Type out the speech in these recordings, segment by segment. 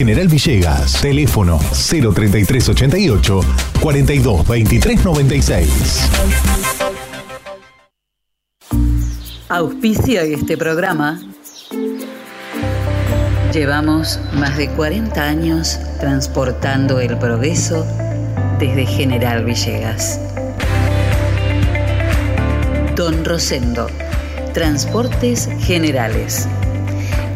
General Villegas, teléfono 03388 422396. Auspicio este programa. Llevamos más de 40 años transportando el progreso desde General Villegas. Don Rosendo, Transportes Generales.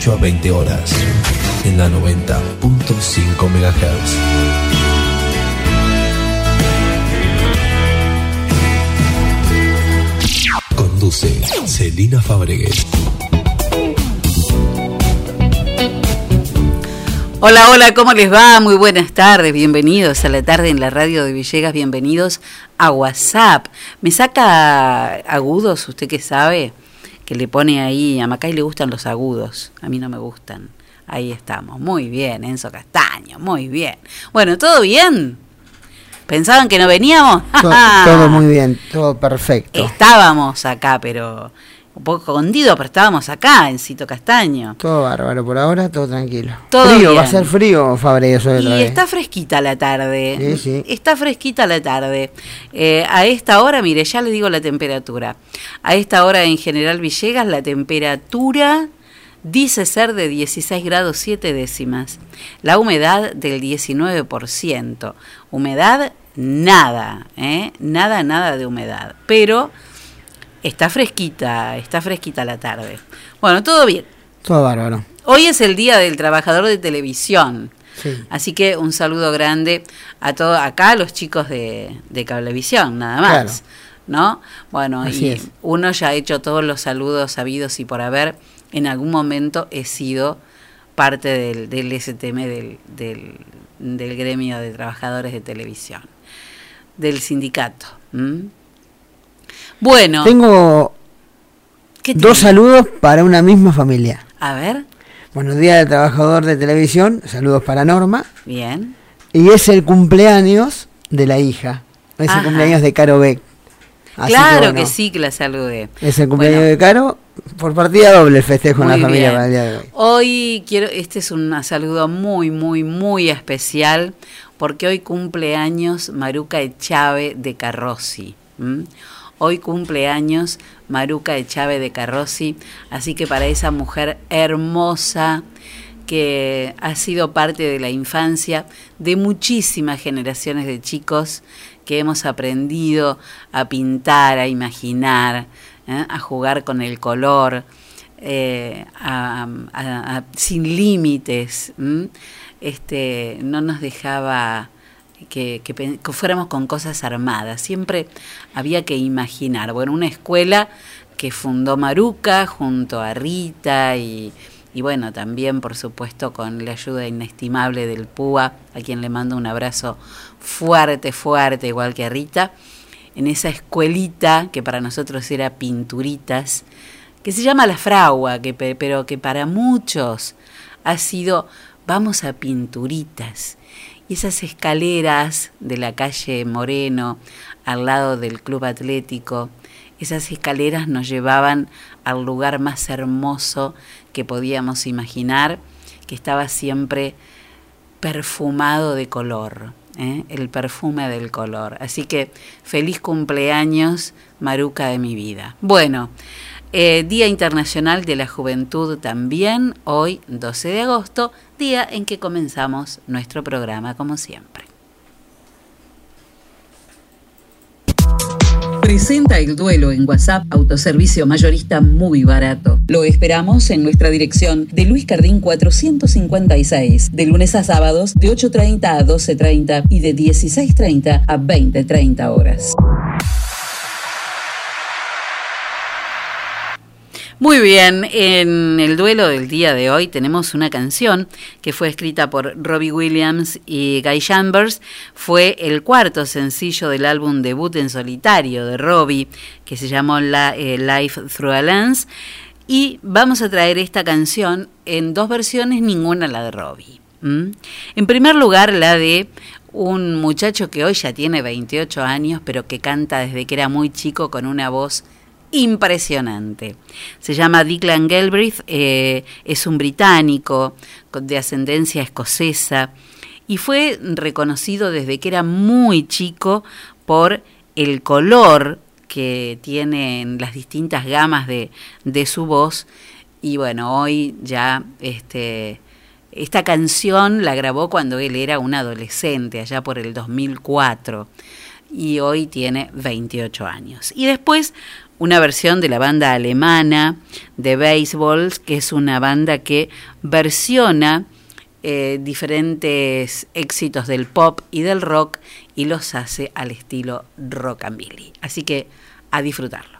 18 a 20 horas, en la 90.5 MHz. Conduce Celina Fabregues. Hola, hola, ¿cómo les va? Muy buenas tardes, bienvenidos a la tarde en la radio de Villegas, bienvenidos a WhatsApp. ¿Me saca agudos, usted que sabe? Que le pone ahí, a Macay le gustan los agudos, a mí no me gustan. Ahí estamos, muy bien, Enzo Castaño, muy bien. Bueno, ¿todo bien? ¿Pensaban que no veníamos? To- todo muy bien, todo perfecto. Estábamos acá, pero un poco escondido, pero estábamos acá, Encito Castaño. Todo bárbaro, por ahora todo tranquilo. Todo frío, va a ser frío, Fabregues, hoy otra Y vez. está fresquita la tarde. Sí, sí. Está fresquita la tarde. Eh, a esta hora, mire, ya le digo la temperatura. A esta hora en General Villegas la temperatura dice ser de 16 grados 7 décimas. La humedad del 19%. Humedad nada, ¿eh? Nada, nada de humedad. Pero está fresquita, está fresquita la tarde. Bueno, todo bien. Todo bárbaro. Hoy es el Día del Trabajador de Televisión. Sí. Así que un saludo grande a todos, acá a los chicos de, de Cablevisión, nada más. Claro. ¿No? Bueno, Así y es. uno ya ha hecho todos los saludos sabidos y por haber, en algún momento he sido parte del, del STM, del, del, del gremio de trabajadores de televisión, del sindicato. Bueno, Tengo ¿qué dos saludos para una misma familia. A ver, Buenos días del trabajador de televisión, saludos para Norma. bien. Y es el cumpleaños de la hija. Es Ajá. el cumpleaños de Caro Beck. Así claro que, bueno, sí que la saludé. Es el cumpleaños Bueno. de Caro. Por partida doble festejo en la familia para el día de hoy. Hoy quiero, este es un saludo muy, muy, muy especial, porque hoy cumple años Maruca Echave de Carrossi. ¿m? Hoy cumple años Maruca Echave de Carrossi, así que para esa mujer hermosa que ha sido parte de la infancia de muchísimas generaciones de chicos que hemos aprendido a pintar, a imaginar, ¿eh? a jugar con el color, eh, a- sin límites. este, no nos dejaba que, fuéramos con cosas armadas. Siempre había que imaginar. Bueno, una escuela que fundó Maruca junto a Rita y, y bueno, también por supuesto con la ayuda inestimable del PUA, a quien le mando un abrazo fuerte, fuerte, igual que a Rita, en esa escuelita que para nosotros era Pinturitas, que se llama La Fragua, que, pe- pero que para muchos ha sido vamos a Pinturitas. Y esas escaleras de la calle Moreno, al lado del Club Atlético, esas escaleras nos llevaban al lugar más hermoso que podíamos imaginar, que estaba siempre perfumado de color, ¿eh? el perfume del color. Así que feliz cumpleaños, Maruca de mi vida. Bueno, eh, Día Internacional de la Juventud también, hoy 12 de agosto, día en que comenzamos nuestro programa como siempre. Presenta el duelo en WhatsApp, autoservicio mayorista muy barato. Lo esperamos en nuestra dirección de Luis Cardín 456, de lunes a sábados de 8.30 a 12.30 y de 16.30 a 20.30 horas. Muy bien, en el duelo del día de hoy tenemos una canción que fue escrita por Robbie Williams y Guy Chambers. Fue el cuarto sencillo del álbum debut en solitario de Robbie, que se llamó la, eh, Life Through a Lens. Y vamos a traer esta canción en dos versiones, ninguna la de Robbie. En primer lugar, la de un muchacho que hoy ya tiene 28 años, pero que canta desde que era muy chico con una voz impresionante. Se llama Declan Galbraith, eh, es un británico de ascendencia escocesa y fue reconocido desde que era muy chico por el color que tiene en las distintas gamas de, de su voz y bueno, hoy ya este, esta canción la grabó cuando él era un adolescente, allá por el 2004 y hoy tiene 28 años. Y después una versión de la banda alemana de Baseballs, que es una banda que versiona eh, diferentes éxitos del pop y del rock y los hace al estilo rockabilly. Así que a disfrutarlo.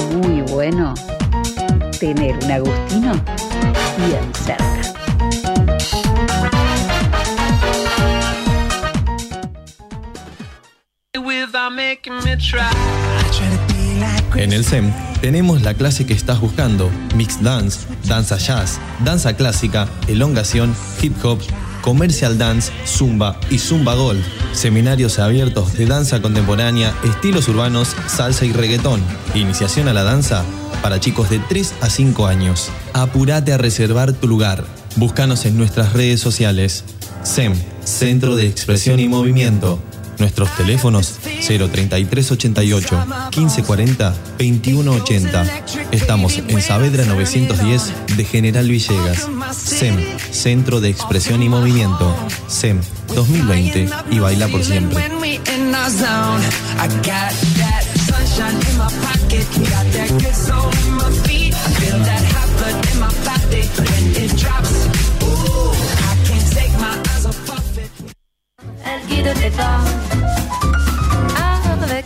bueno tener un Agustino bien cerca. En el SEM tenemos la clase que estás buscando, Mixed Dance, Danza Jazz, Danza Clásica, Elongación, Hip Hop, Commercial Dance, Zumba y Zumba Gold. Seminarios abiertos de danza contemporánea, estilos urbanos, salsa y reggaetón. Iniciación a la danza para chicos de 3 a 5 años. Apúrate a reservar tu lugar. Búscanos en nuestras redes sociales. SEM, Centro de Expresión y Movimiento. Nuestros teléfonos 03388 1540 2180. Estamos en Saavedra 910 de General Villegas. SEM, Centro de Expresión y Movimiento. SEM 2020 y baila por siempre. sunshine in my pocket. Got that good soul in my feet. I feel that hot blood in my body when it drops. Ooh, I can't take my eyes off of it. Elle guide tes pas avec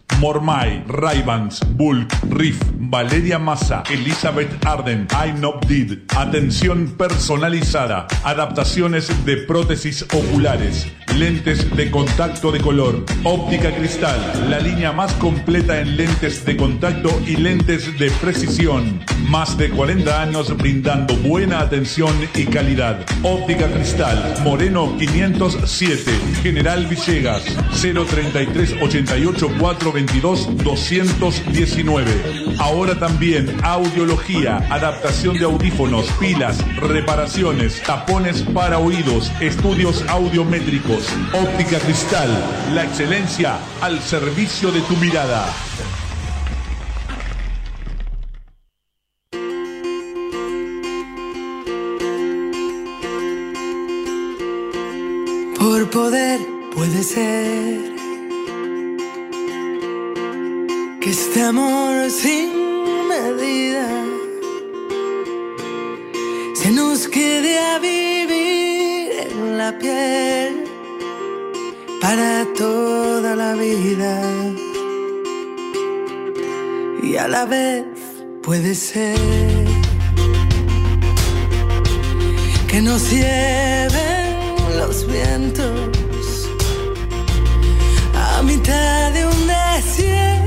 Mormai, Ray-Bans, Bulk, Riff, Valeria Massa, Elizabeth Arden, Did. Atención personalizada, adaptaciones de prótesis oculares, lentes de contacto de color, óptica cristal, la línea más completa en lentes de contacto y lentes de precisión. Más de 40 años brindando buena atención y calidad. Óptica cristal, Moreno 507, General Villegas, 033 88 422 219. Ahora también audiología, adaptación de audífonos, pilas, reparaciones, tapones para oídos, estudios audiométricos, óptica cristal, la excelencia al servicio de tu mirada. Por poder puede ser que este amor sin medida se nos quede a vivir en la piel para toda la vida. Y a la vez puede ser que nos lleven los vientos. A mitad de un desierto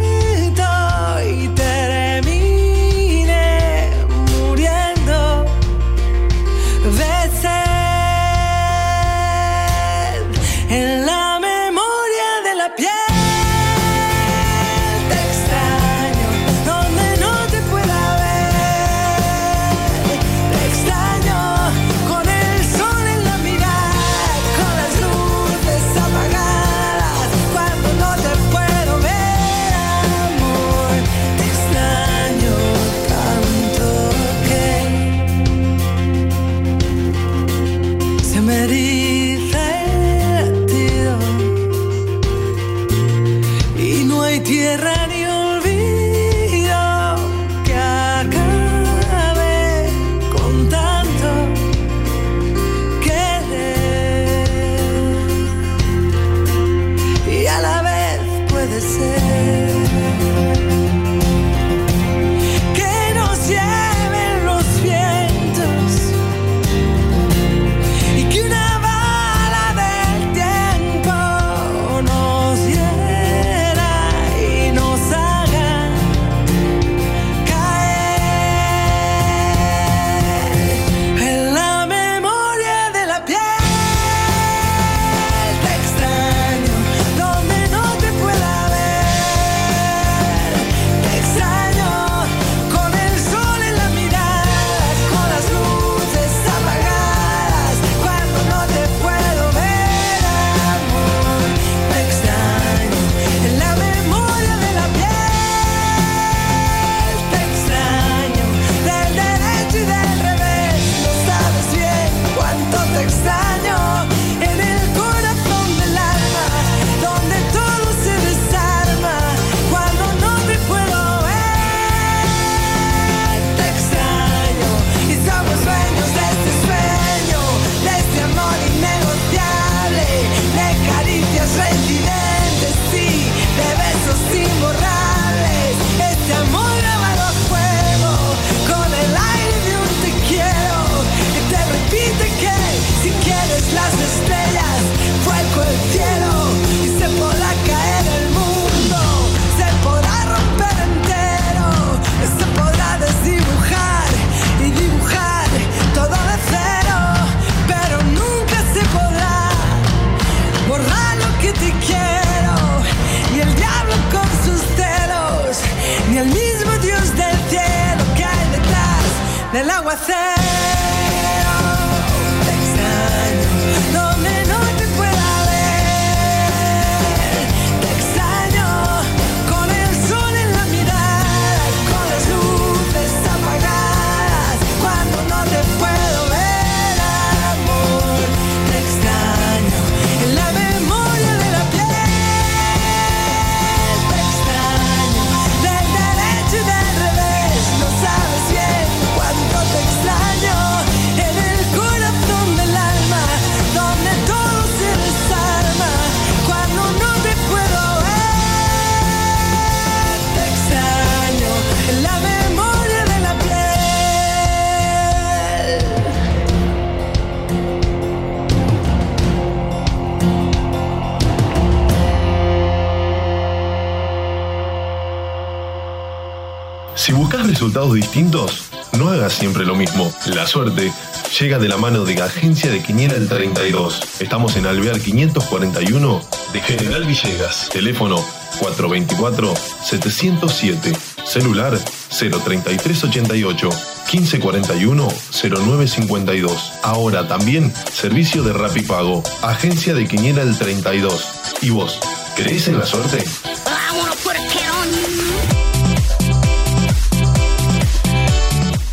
resultados distintos, no hagas siempre lo mismo. La suerte llega de la mano de Agencia de Quiniela el 32. Estamos en Alvear 541 de General Villegas. Teléfono 424-707. Celular 03388 1541 0952. Ahora también servicio de Rapipago. Agencia de Quiniela el 32. ¿Y vos? ¿Crees en la suerte?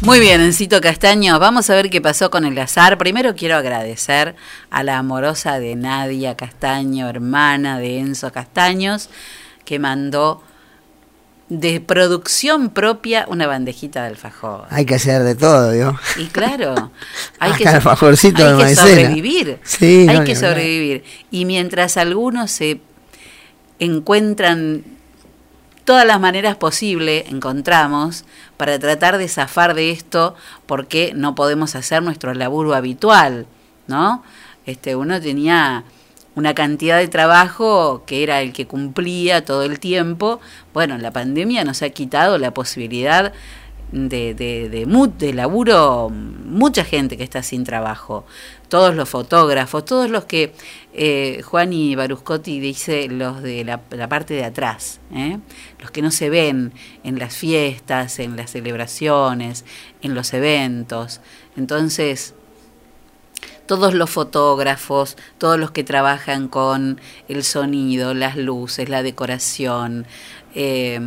Muy bien, Encito Castaño, vamos a ver qué pasó con el azar. Primero quiero agradecer a la amorosa de Nadia Castaño, hermana de Enzo Castaños, que mandó de producción propia una bandejita de alfajor. Hay que hacer de todo, ¿yo? Y claro, hay que, alfajorcito hay de que sobrevivir. Sí, hay no, que sobrevivir. Y mientras algunos se encuentran todas las maneras posibles, encontramos, para tratar de zafar de esto, porque no podemos hacer nuestro laburo habitual, ¿no? Este, uno tenía una cantidad de trabajo que era el que cumplía todo el tiempo. Bueno, la pandemia nos ha quitado la posibilidad de, de, de, laburo, mucha gente que está sin trabajo, todos los fotógrafos, todos los que eh, Juan y Baruscotti dice los de la, la parte de atrás, ¿eh? los que no se ven en las fiestas, en las celebraciones, en los eventos. Entonces, todos los fotógrafos, todos los que trabajan con el sonido, las luces, la decoración, eh,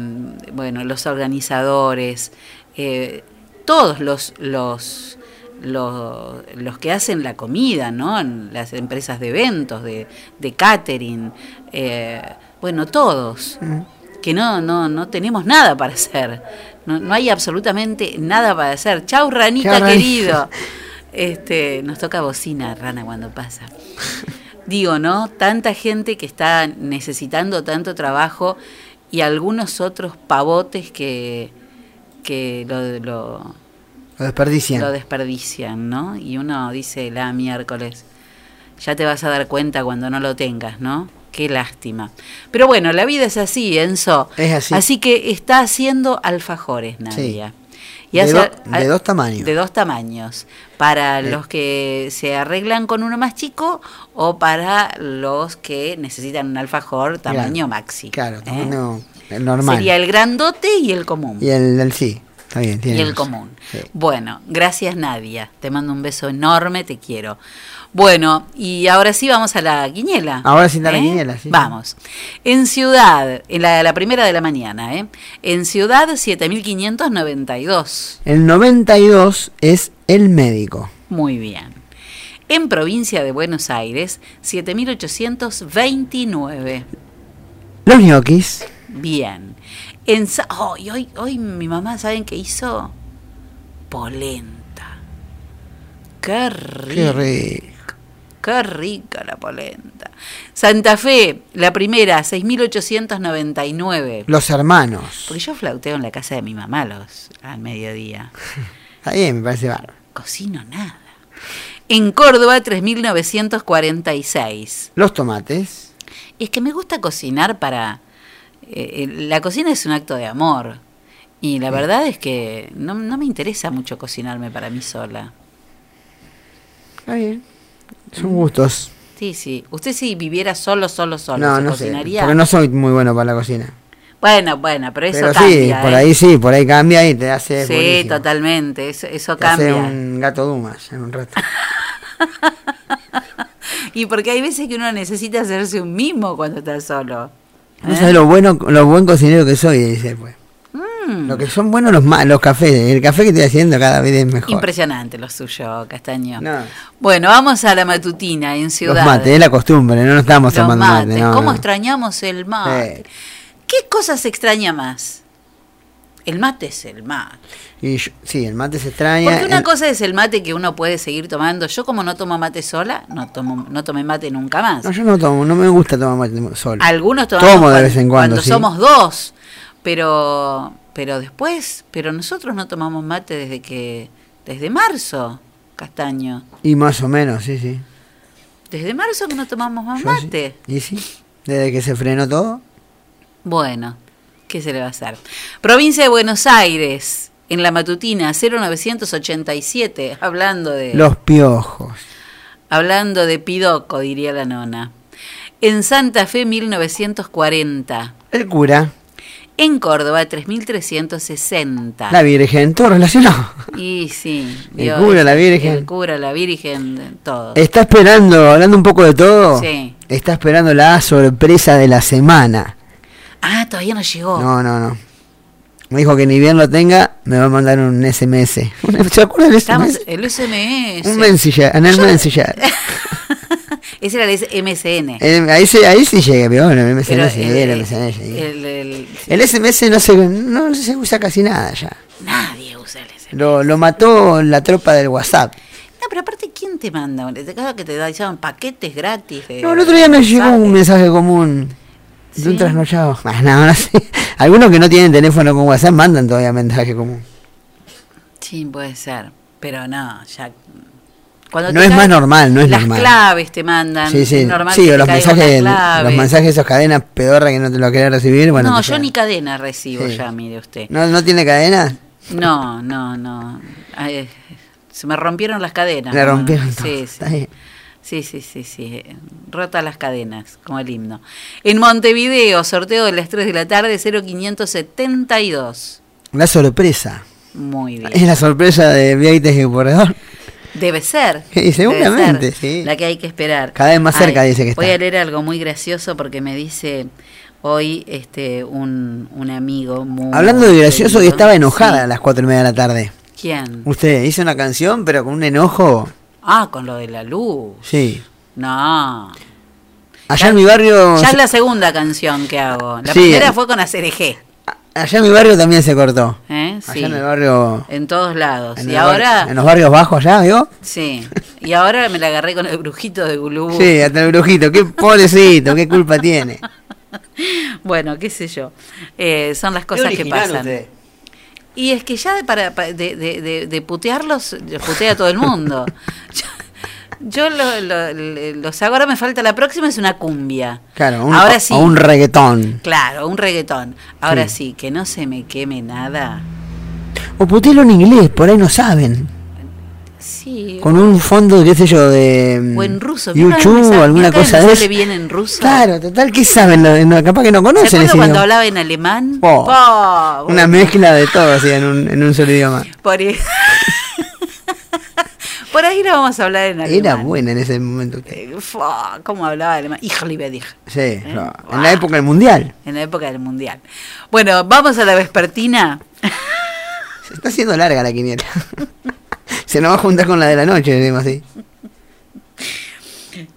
bueno, los organizadores, eh, todos los, los, los, los que hacen la comida, ¿no? En las empresas de eventos, de, de catering, eh, bueno, todos, que no, no, no tenemos nada para hacer, no, no hay absolutamente nada para hacer. Chau, ranita Chau, ranita. querido. Este, nos toca bocina, rana, cuando pasa. Digo, ¿no? Tanta gente que está necesitando tanto trabajo y algunos otros pavotes que, que lo, lo, Lo desperdician. lo desperdician, ¿no? Y uno dice la miércoles, ya te vas a dar cuenta cuando no lo tengas, ¿no? Qué lástima. Pero bueno, la vida es así, Enzo. Es así. que está haciendo alfajores, Nadia. Y De hace- do- de dos tamaños. De dos tamaños. Para Eh. los que se arreglan con uno más chico o para los que necesitan un alfajor tamaño Claro. maxi. Claro, ¿eh? tamaño normal. Sería el grandote y el común. Y el, el sí, está bien. Y el común. Sí. Bueno, gracias Nadia. Te mando un beso enorme, te quiero. Bueno, y ahora sí vamos a la quiniela. Ahora sí está la quiniela, sí. Vamos. En Ciudad, en la, la primera de la mañana, ¿eh? En Ciudad 7592. El 92 es el médico. Muy bien. En provincia de Buenos Aires, 7829. Los ñoquis. Bien. En oh, y hoy, hoy mi mamá, ¿saben qué hizo? Polenta. Qué rico. Qué rico. Qué rica la polenta. Santa Fe, la primera, 6.899. Los hermanos. Porque yo flauteo en la casa de mi mamá los, al mediodía. Está bien, me parece bárbaro. Cocino nada. En Córdoba, 3.946. Los tomates. Es que me gusta cocinar para... eh, eh, la cocina es un acto de amor. Y la verdad es que no, no me interesa mucho cocinarme para mí sola. Está bien. Son gustos. Sí, sí. Usted si viviera solo, solo, solo, no, ¿se no sé. cocinaría? Porque no soy muy bueno para la cocina. Bueno, bueno, pero eso Pero sí, cambia. por ¿eh? ahí sí, por ahí cambia y te hace. Sí, buenísimo. totalmente, eso, eso Te hace cambia. un gato Dumas en un rato. Y porque hay veces que uno necesita hacerse un mimo cuando está solo. No ¿eh? sabes lo bueno, lo buen cocinero que soy, dice pues. Mm. Lo que son buenos los los cafés, el café que estoy haciendo cada vez es mejor. Impresionante lo suyo, Castaño. No. Bueno, vamos a la matutina en Los Ciudad. mates, es la costumbre, no nos estamos Los tomando mate. mates, no, ¿Cómo no. extrañamos el mate? Sí. ¿Qué cosa se extraña más? El mate es el mate. Y yo- sí, el mate se extraña. Porque una el- cosa es el mate que uno puede seguir tomando. Yo como no tomo mate sola, no tomo no tomé mate nunca más. No, yo no tomo, no me gusta tomar mate solo. Algunos tomamos Tomo de cuan- vez en cuando, sí. somos dos, pero pero después, pero nosotros no tomamos mate desde que desde marzo, Castaño. Y más o menos, sí, sí. Desde marzo que no tomamos más Yo sí. mate. Y sí, desde que se frenó todo. Bueno, ¿qué se le va a hacer? Provincia de Buenos Aires, en la matutina 0987, hablando de Los piojos. hablando de Pidoco, diría la nona. En Santa Fe 1940. El cura, En Córdoba 3360. la Virgen, todo relacionado. Y sí, El cura, la Virgen. El cura, la Virgen, todo. Está esperando, hablando un poco de todo. Sí. Está esperando la sorpresa de la semana. Ah, todavía no llegó. No, no, no. Me dijo que ni bien lo tenga, me va a mandar un SMS. ¿Se acuerdan del Estamos, SMS? el SMS. Un mensillar, en el mensillar. Ese era el MSN. El- ahí, se- ahí sí llega, pero bueno, el MSN Pero sí, el, el MSN sí. el- el- El SMS no se, no se usa casi nada ya. nadie usa el SMS. Lo, lo mató la tropa del WhatsApp. No, pero aparte, ¿quién te manda? Te que te daban paquetes gratis. de- No, el otro día me llegó un mensaje común de ¿Sí? un trasnochado. Ah, no, no sé. Algunos que no tienen teléfono con WhatsApp mandan todavía mensaje común. Sí, puede ser. Pero no, ya. Cuando No es más normal, no es las normal. claves te mandan. Sí, sí. Es normal Sí, o los mensajes, los mensajes esos cadenas pedorra que no te lo querés recibir. Bueno, no, yo ni cadena recibo Sí. ya, mire usted. ¿No, ¿No tiene cadena? No, no, no. Ay, se me rompieron las cadenas. Le ¿no? rompieron Sí, sí. Está bien. Sí, sí, sí, sí. Rota las cadenas, como el himno. En Montevideo, sorteo de las 3 de la tarde, 0572. La sorpresa. Muy bien. Es la sorpresa de Vieites y Corredor. Debe ser. Y seguramente, ser sí. La que hay que esperar. Cada vez más cerca dice que Voy está. a leer algo muy gracioso porque me dice hoy este un, un amigo muy. Hablando de gracioso, querido. estaba enojada Sí. a las cuatro y media de la tarde. ¿Quién? Usted hizo una canción, pero con un enojo. Ah, con lo de la luz. Sí. No. Allá en mi barrio. Ya es la segunda canción que hago. La Sí, primera fue con Acereje. Allá en mi barrio también se cortó. ¿eh? Allá Sí. en el barrio. En todos lados. En y ahora. en los barrios bajos allá, ¿vio? Sí. Y ahora me la agarré con el brujito de Gulubú. Sí, hasta el brujito. Qué pobrecito, qué culpa tiene. Bueno, qué sé yo. Eh, son las cosas que pasan. Y es que ya de, para, pa- de, de, de- putearlos, putea a todo el mundo. yo yo lo- lo- los hago, ahora me falta la próxima, es una cumbia. Claro, un, ahora sí. o un reggaetón. Claro, un reggaetón. Ahora Sí. sí. que no se me queme nada. O putelo en inglés, por ahí no saben. Sí. Con un fondo, qué sé yo, de. o en ruso. ¿Vieron YouTube que me o sale- alguna cosa de eso. bien en ruso? Claro, total, ¿qué saben? No, no, capaz que no ¿Se conocen ese cuando idioma. hablaba en alemán? Po. Po, Una bueno, mezcla de todo así en un, en un solo idioma. Por ahí, por ahí no vamos a hablar en alemán. Era buena en ese momento. Eh, ¿Cómo hablaba alemán? Hijo dich. Sí, no, en la época del mundial. En la época del mundial. Bueno, vamos a la vespertina. Se está haciendo larga la quiniela. Se nos va a juntar con la de la noche, decimos así.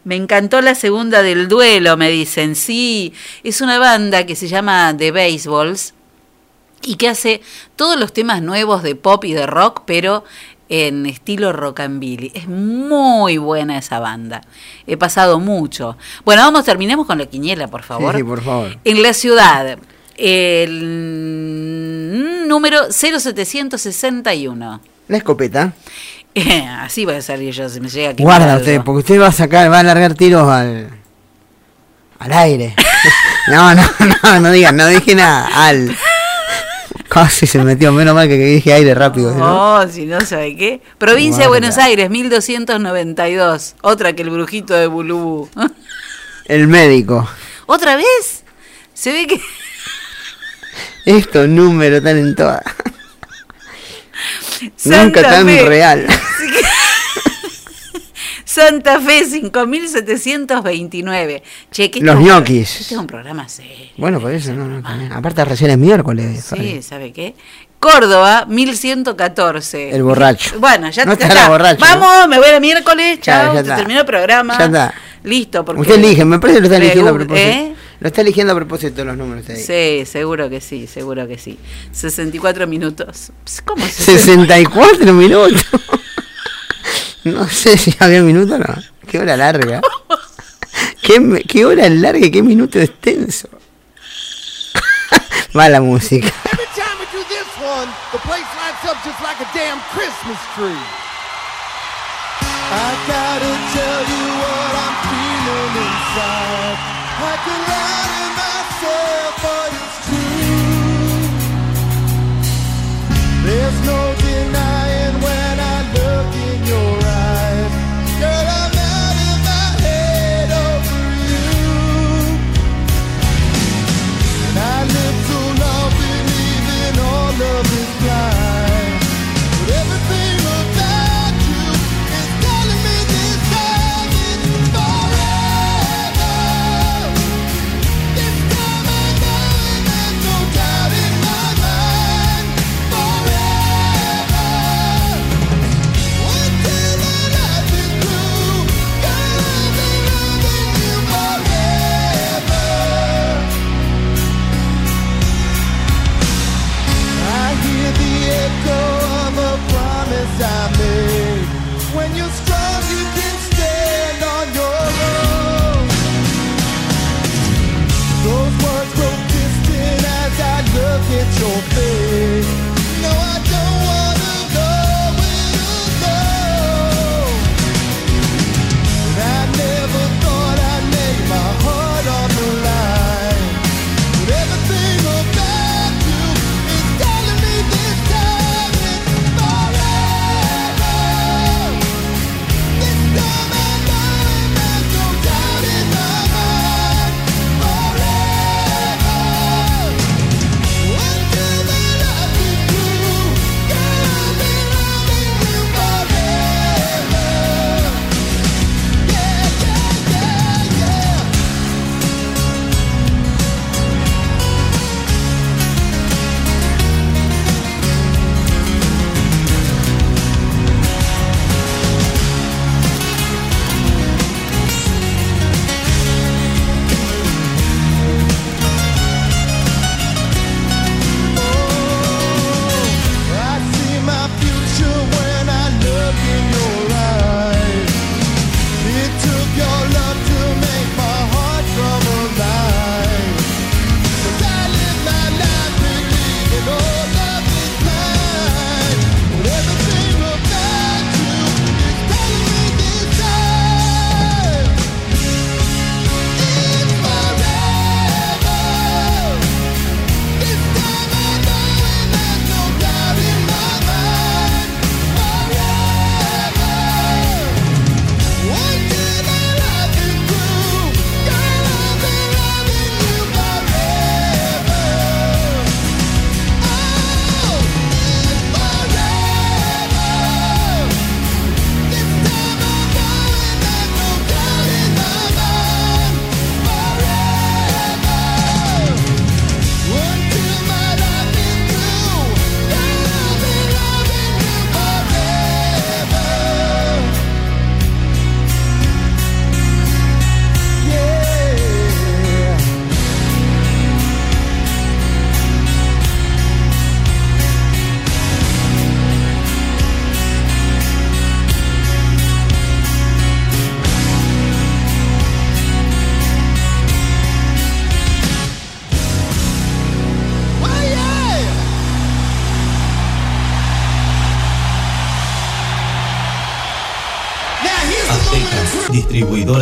Me encantó la segunda del duelo, me dicen. Sí, es una banda que se llama The Baseballs y que hace todos los temas nuevos de pop y de rock, pero en estilo rockabilly. Es muy buena esa banda. He pasado mucho. Bueno, vamos, terminemos con la quiniela, por favor. Sí, sí, por favor. En la ciudad, el número 0761. La escopeta. Así voy a salir yo, se me llega a Guarda usted, porque usted va a sacar, va a largar tiros al. al aire. no, no, no, no digas, no dije nada. Al. Casi se metió, menos mal que dije aire rápido. No, oh, si no sabe qué. Provincia de Buenos Aires, 1292. Otra que el brujito de Bulubú. El médico. ¿Otra vez? Se ve que. Estos números están en todas. Nunca tan Fe. real. Santa Fe 5729. Che, ¿qué Los ñoquis. Este es un programa serio. Bueno, por eso, no, no. Aparte, recién es miércoles. Sí, ¿sabe qué? Córdoba, 1114. El borracho. Bueno, ya, no está. está. Borracho, Vamos, me voy a miércoles. Chao, ya, ya terminó el programa. Ya está. Listo. Porque Usted elige, me parece que lo está eligiendo a propósito. ¿Eh? Lo está eligiendo a propósito los números ahí. Sí, seguro que sí, seguro que sí. 64 minutos. ¿Cómo se 64 minutos. no sé si había minutos o no. Qué hora larga. ¿Qué, qué hora larga y qué minuto extenso. Mala música. I gotta tell you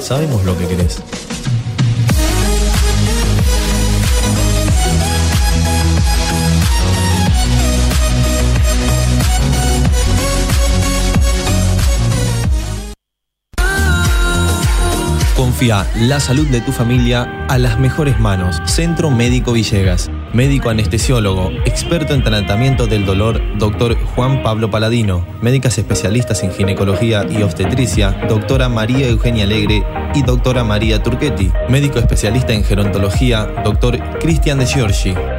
Sabemos lo que querés. Confía la salud de tu familia a las mejores manos. Centro Médico Villegas. Médico anestesiólogo, experto en tratamiento del dolor, doctor Juan Pablo Paladino. Médicas especialistas en ginecología y obstetricia, doctora María Eugenia Alegre y doctora María Turchetti. Médico especialista en gerontología, doctor Cristian de Giorgi.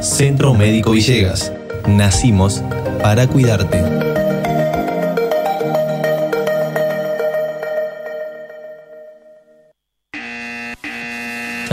Centro Médico Villegas. Nacimos para cuidarte.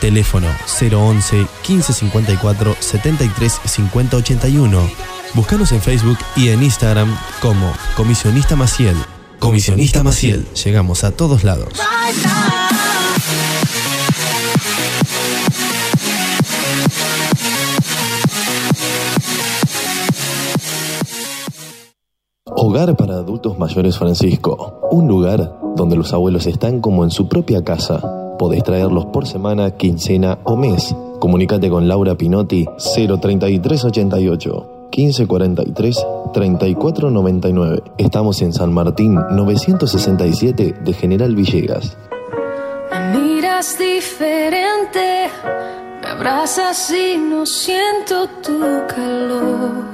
Teléfono 011 1554 73 50 81. Búscanos en Facebook y en Instagram como Comisionista Maciel. Comisionista Maciel. Llegamos a todos lados. Hogar para Adultos Mayores Francisco. Un lugar donde los abuelos están como en su propia casa. Podés traerlos por semana, quincena o mes. Comunícate con Laura Pinotti 03388 1543 3499. Estamos en San Martín 967 de General Villegas. Me miras diferente, me abrazas y no siento tu calor.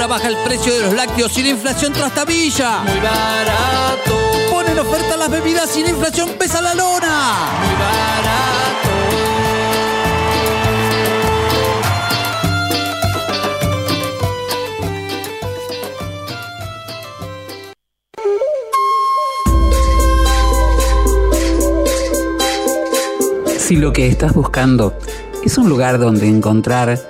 Ahora baja el precio de los lácteos la inflación trastabilla. Muy barato. Ponen oferta las bebidas y la inflación pesa la lona. Muy barato. Si lo que estás buscando es un lugar donde encontrar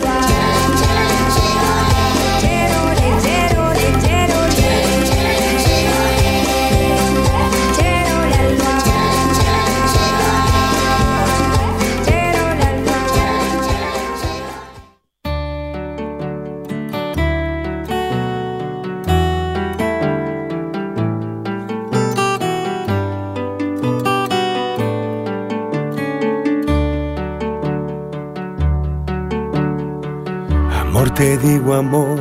Amor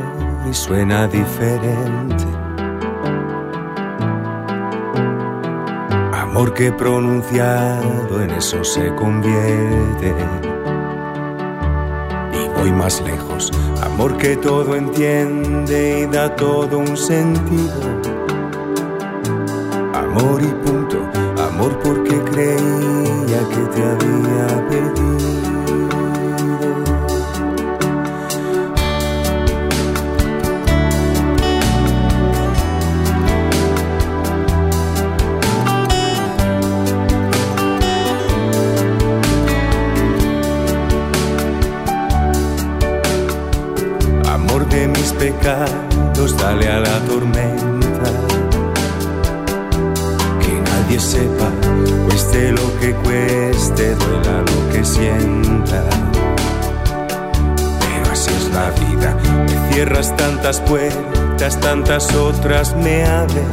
y suena diferente. Amor que pronunciado en eso se convierte. Y voy más lejos. Amor que todo entiende y da todo un sentido. Amor y punto. Otras me abres.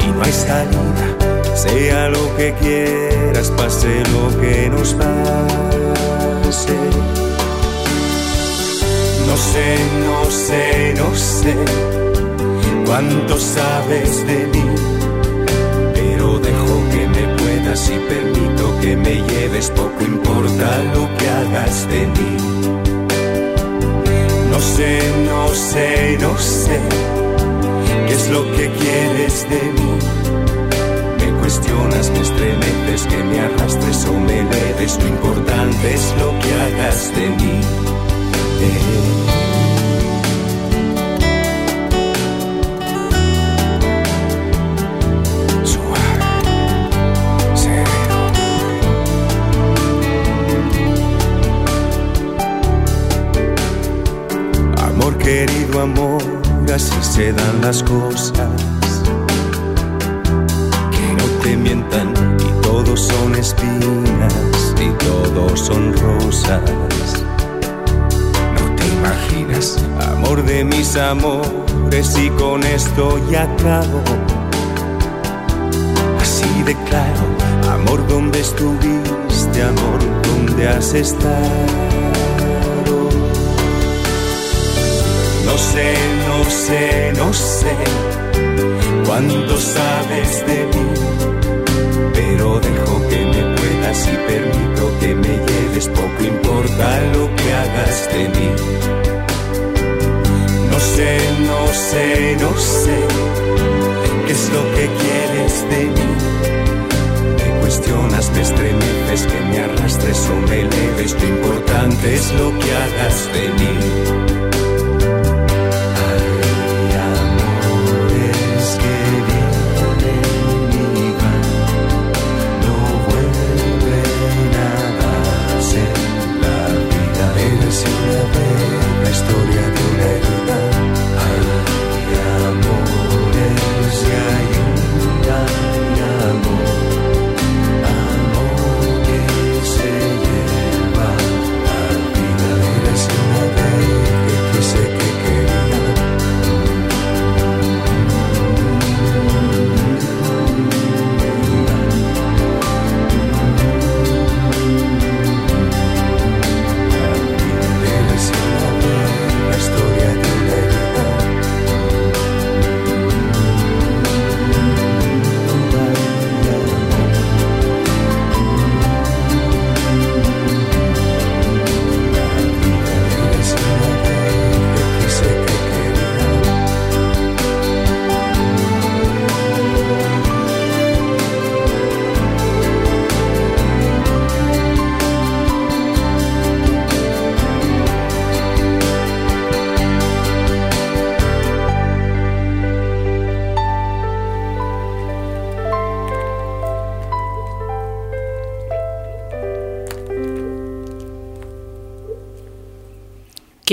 Y no hay salida, sea lo que quieras, pase lo que nos pase. No sé, no sé, no sé cuánto sabes de mí, pero dejo que me puedas y permito que me lleves, poco importa lo que hagas de mí. No sé, no sé, no sé qué es lo que quieres de mí. Me cuestionas, me estremeces, que me arrastres o me eleves, lo importante es lo que hagas de mí. Amor querido, amor, así se dan las cosas. Que no te mientan y todos son espinas y todos son rosas. No te imaginas, amor de mis amores, y con esto ya acabo. Así de claro, amor, donde estuviste, amor, donde has estado. No sé, no sé, no sé cuánto sabes de mí, pero dejo que me puedas y permito que me lleves, poco importa lo que hagas de mí. No sé, no sé, no sé qué es lo que quieres de mí. Me cuestionas, me estremeces, que me arrastres o me eleves, lo importante es lo que hagas de mí.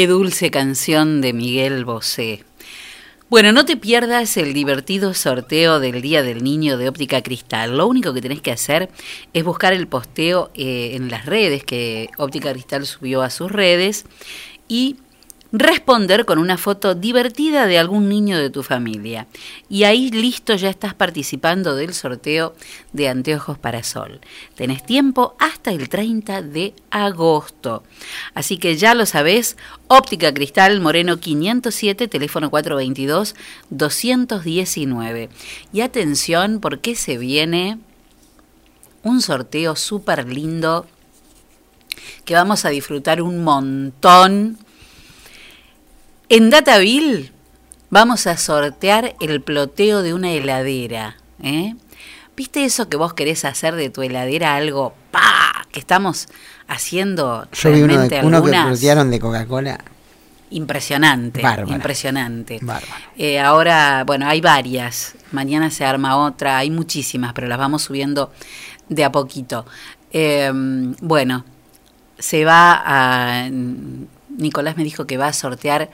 Qué dulce canción de Miguel Bosé. Bueno, no te pierdas el divertido sorteo del Día del Niño de Óptica Cristal. Lo único que tenés que hacer es buscar el posteo eh, en las redes que Óptica Cristal subió a sus redes y responder con una foto divertida de algún niño de tu familia. Y ahí listo, ya estás participando del sorteo de anteojos para sol. Tenés tiempo hasta el 30 de agosto. Así que ya lo sabés, Óptica Cristal Moreno 507, teléfono 422-219. Y atención, porque se viene un sorteo súper lindo que vamos a disfrutar un montón en Dataville vamos a sortear el ploteo de una heladera. ¿eh? ¿Viste eso que vos querés hacer de tu heladera algo pa que estamos haciendo Yo vi uno, de, uno que algunas? plotearon de Coca-Cola. Impresionante, Bárbara. impresionante. Bárbara. Eh, ahora, bueno, hay varias. Mañana se arma otra, hay muchísimas, pero las vamos subiendo de a poquito. Eh, bueno, se va a. Nicolás me dijo que va a sortear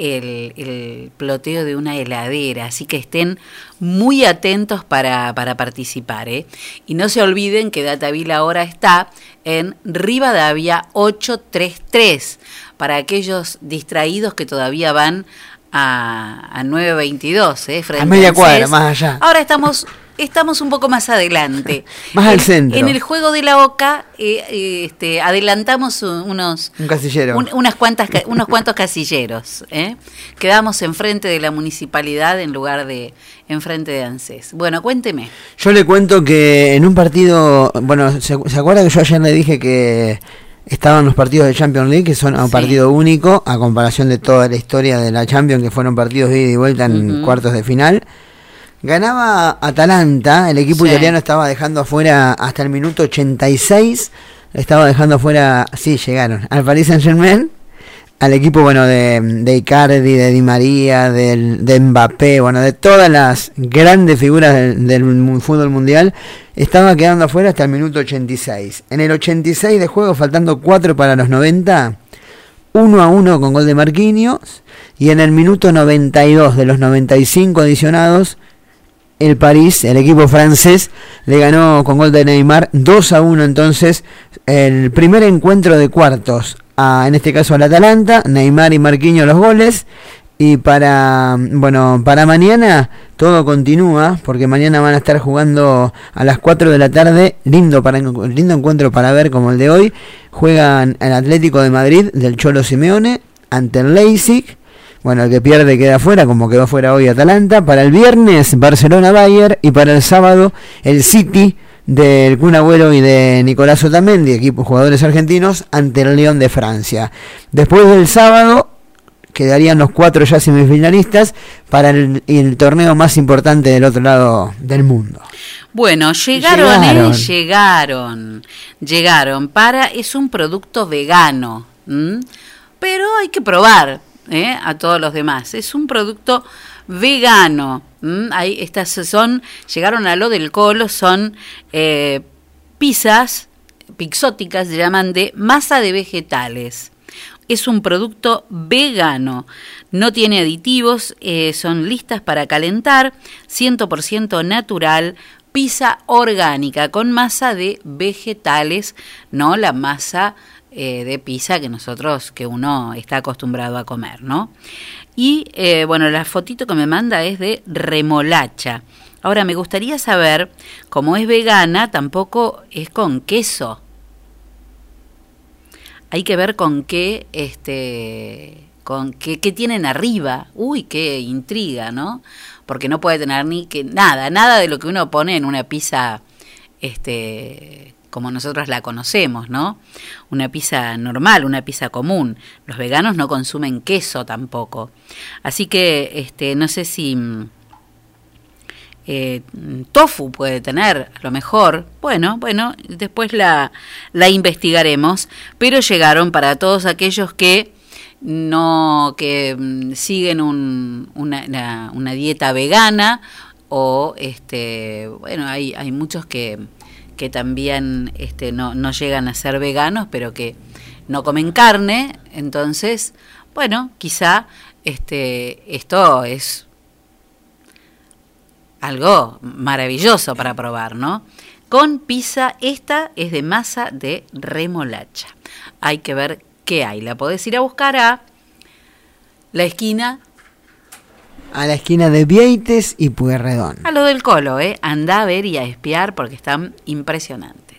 el, el ploteo de una heladera, así que estén muy atentos para, para participar. ¿eh? Y no se olviden que Dataville ahora está en Rivadavia 833, para aquellos distraídos que todavía van a, a 922, ¿eh? frente A media cuadra, más allá. Ahora estamos, estamos un poco más adelante. Más al En- centro. En el juego de la OCA eh, eh, este, adelantamos un- unos, Un casillero. un- unas cuantas, unos cuantos casilleros. ¿eh? Quedamos enfrente de la municipalidad en lugar de enfrente de ANSES. Bueno, cuénteme. Yo le cuento que en un partido, bueno, ¿se, se acuerda que yo ayer le dije que estaban los partidos de Champions League, que son un Sí. partido único, a comparación de toda la historia de la Champions, que fueron partidos de ida y vuelta en cuartos de final? Ganaba Atalanta, el equipo Sí. italiano estaba dejando afuera hasta el minuto 86, estaba dejando afuera, sí, llegaron, al Paris Saint Germain, al equipo bueno de, de Icardi, de Di María, del, de Mbappé, bueno, de todas las grandes figuras del, del fútbol mundial, estaba quedando afuera hasta el minuto 86. En el 86 de juego, faltando 4 para los 90, 1 a 1 con gol de Marquinhos, y en el minuto 92 de los 95 adicionados, el París, el equipo francés, le ganó con gol de Neymar 2 a 1 entonces el primer encuentro de cuartos, a, en este caso al Atalanta, Neymar y Marquinhos los goles. Y para bueno, para mañana todo continúa, porque mañana van a estar jugando a las 4 de la tarde, lindo para lindo encuentro para ver como el de hoy. Juegan el Atlético de Madrid del Cholo Simeone ante el Leipzig. Bueno, el que pierde queda fuera, como quedó fuera hoy Atalanta. Para el viernes, Barcelona-Bayern. Y para el sábado, el City del Kun Agüero y de Nicolás Otamendi, equipos jugadores argentinos, ante el León de Francia. Después del sábado, quedarían los cuatro ya semifinalistas para el, el torneo más importante del otro lado del mundo. Bueno, llegaron, Llegaron. ¿eh? Llegaron. Llegaron. Para, es un producto vegano. ¿m? Pero hay que probar ¿eh? a todos los demás. Es un producto vegano. Ahí estas son, llegaron a lo del colo, son eh, pizzas pixóticas, se llaman de masa de vegetales. Es un producto vegano, no tiene aditivos, eh, son listas para calentar, 100% natural, pizza orgánica con masa de vegetales, no la masa eh, de pizza que nosotros, que uno está acostumbrado a comer, ¿no? Y eh, bueno, la fotito que me manda es de remolacha. Ahora me gustaría saber, como es vegana, tampoco es con queso. Hay que ver con qué, este, con qué, qué tienen arriba. Uy, qué intriga, ¿no? Porque no puede tener ni que nada, nada de lo que uno pone en una pizza, este, como nosotros la conocemos, ¿no? Una pizza normal, una pizza común. Los veganos no consumen queso tampoco. Así que, este, no sé si mm, eh, tofu puede tener, a lo mejor. Bueno, bueno, después la, la investigaremos. Pero llegaron para todos aquellos que no que mm, siguen un- una, una- una dieta vegana o este bueno hay, hay muchos que, que también este, no, no llegan a ser veganos, pero que no comen carne, entonces, bueno, quizá este, esto es algo maravilloso para probar, ¿no? Con pizza, esta es de masa de remolacha. Hay que ver qué hay. La podés ir a buscar a la esquina a la esquina de Vieites y Pueyrredón. A lo del Colo, ¿eh? Andá a ver y a espiar porque están impresionantes.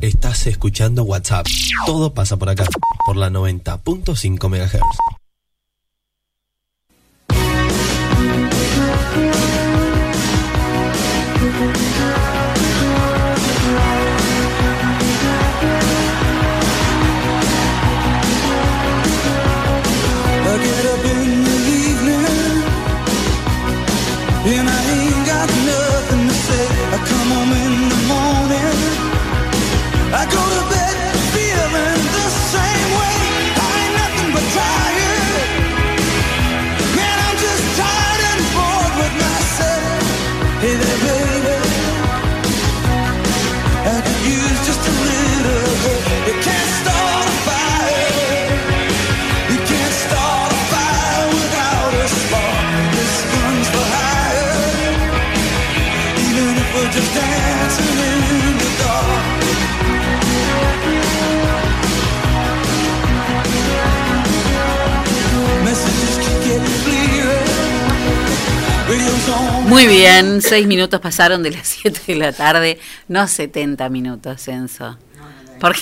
Estás escuchando WhatsApp. Todo pasa por acá, por la 90.5 MHz. Muy bien, seis minutos pasaron de las 7 de la tarde, no 70 minutos, Censo. Porque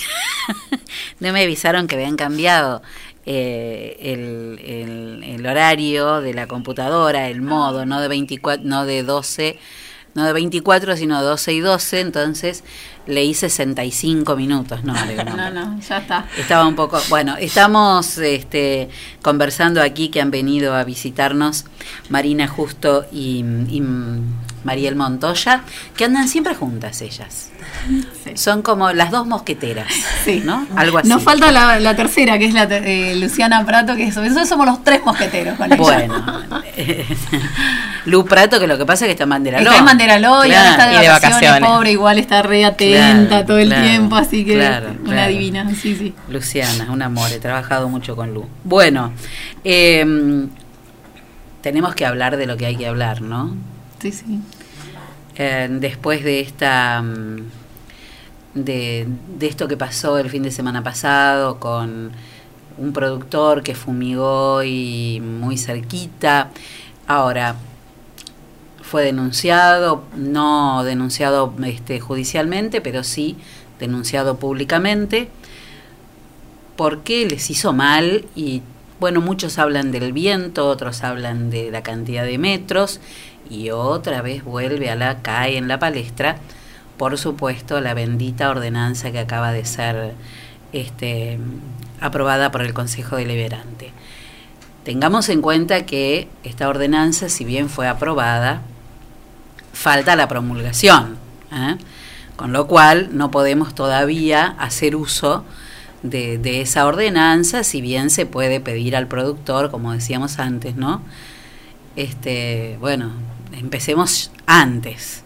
no me avisaron que habían cambiado eh, el, el- el horario de la computadora, el modo, no de 24, no de 12, no de 24, sino 12 y 12, entonces leí 65 minutos, no, no, No, no, ya está. estaba un poco. Bueno, estamos este, conversando aquí que han venido a visitarnos Marina Justo y, y Mariel Montoya, que andan siempre juntas ellas. Son como las dos mosqueteras, ¿no? Algo así. Nos falta la, la tercera, que es la eh, Luciana Prato, que eso, eso somos los tres mosqueteros con ella. Bueno, Lu Prato, que lo que pasa es que está en Manderaló. Está en Manderaló y ahora está de, Claro. vacaciones, pobre, igual está re atenta Claro, todo el claro, tiempo, así que claro, una claro. divina, sí, sí. Luciana, un amor, he trabajado mucho con Lu. Bueno, eh, tenemos que hablar de lo que hay que hablar, ¿no? Sí, sí. Eh, después de esta mm, de, de esto que pasó el fin de semana pasado con un productor que fumigó y muy cerquita. Ahora, fue denunciado, no denunciado este, judicialmente, pero sí denunciado públicamente, porque les hizo mal y bueno, muchos hablan del viento, otros hablan de la cantidad de metros y otra vez vuelve a la cae en la palestra, por supuesto, la bendita ordenanza que acaba de ser este, aprobada por el Consejo Deliberante. Tengamos en cuenta que esta ordenanza, si bien fue aprobada, falta la promulgación, ¿eh? con lo cual no podemos todavía hacer uso de, de esa ordenanza, si bien se puede pedir al productor, como decíamos antes, ¿no? Este, bueno, empecemos antes.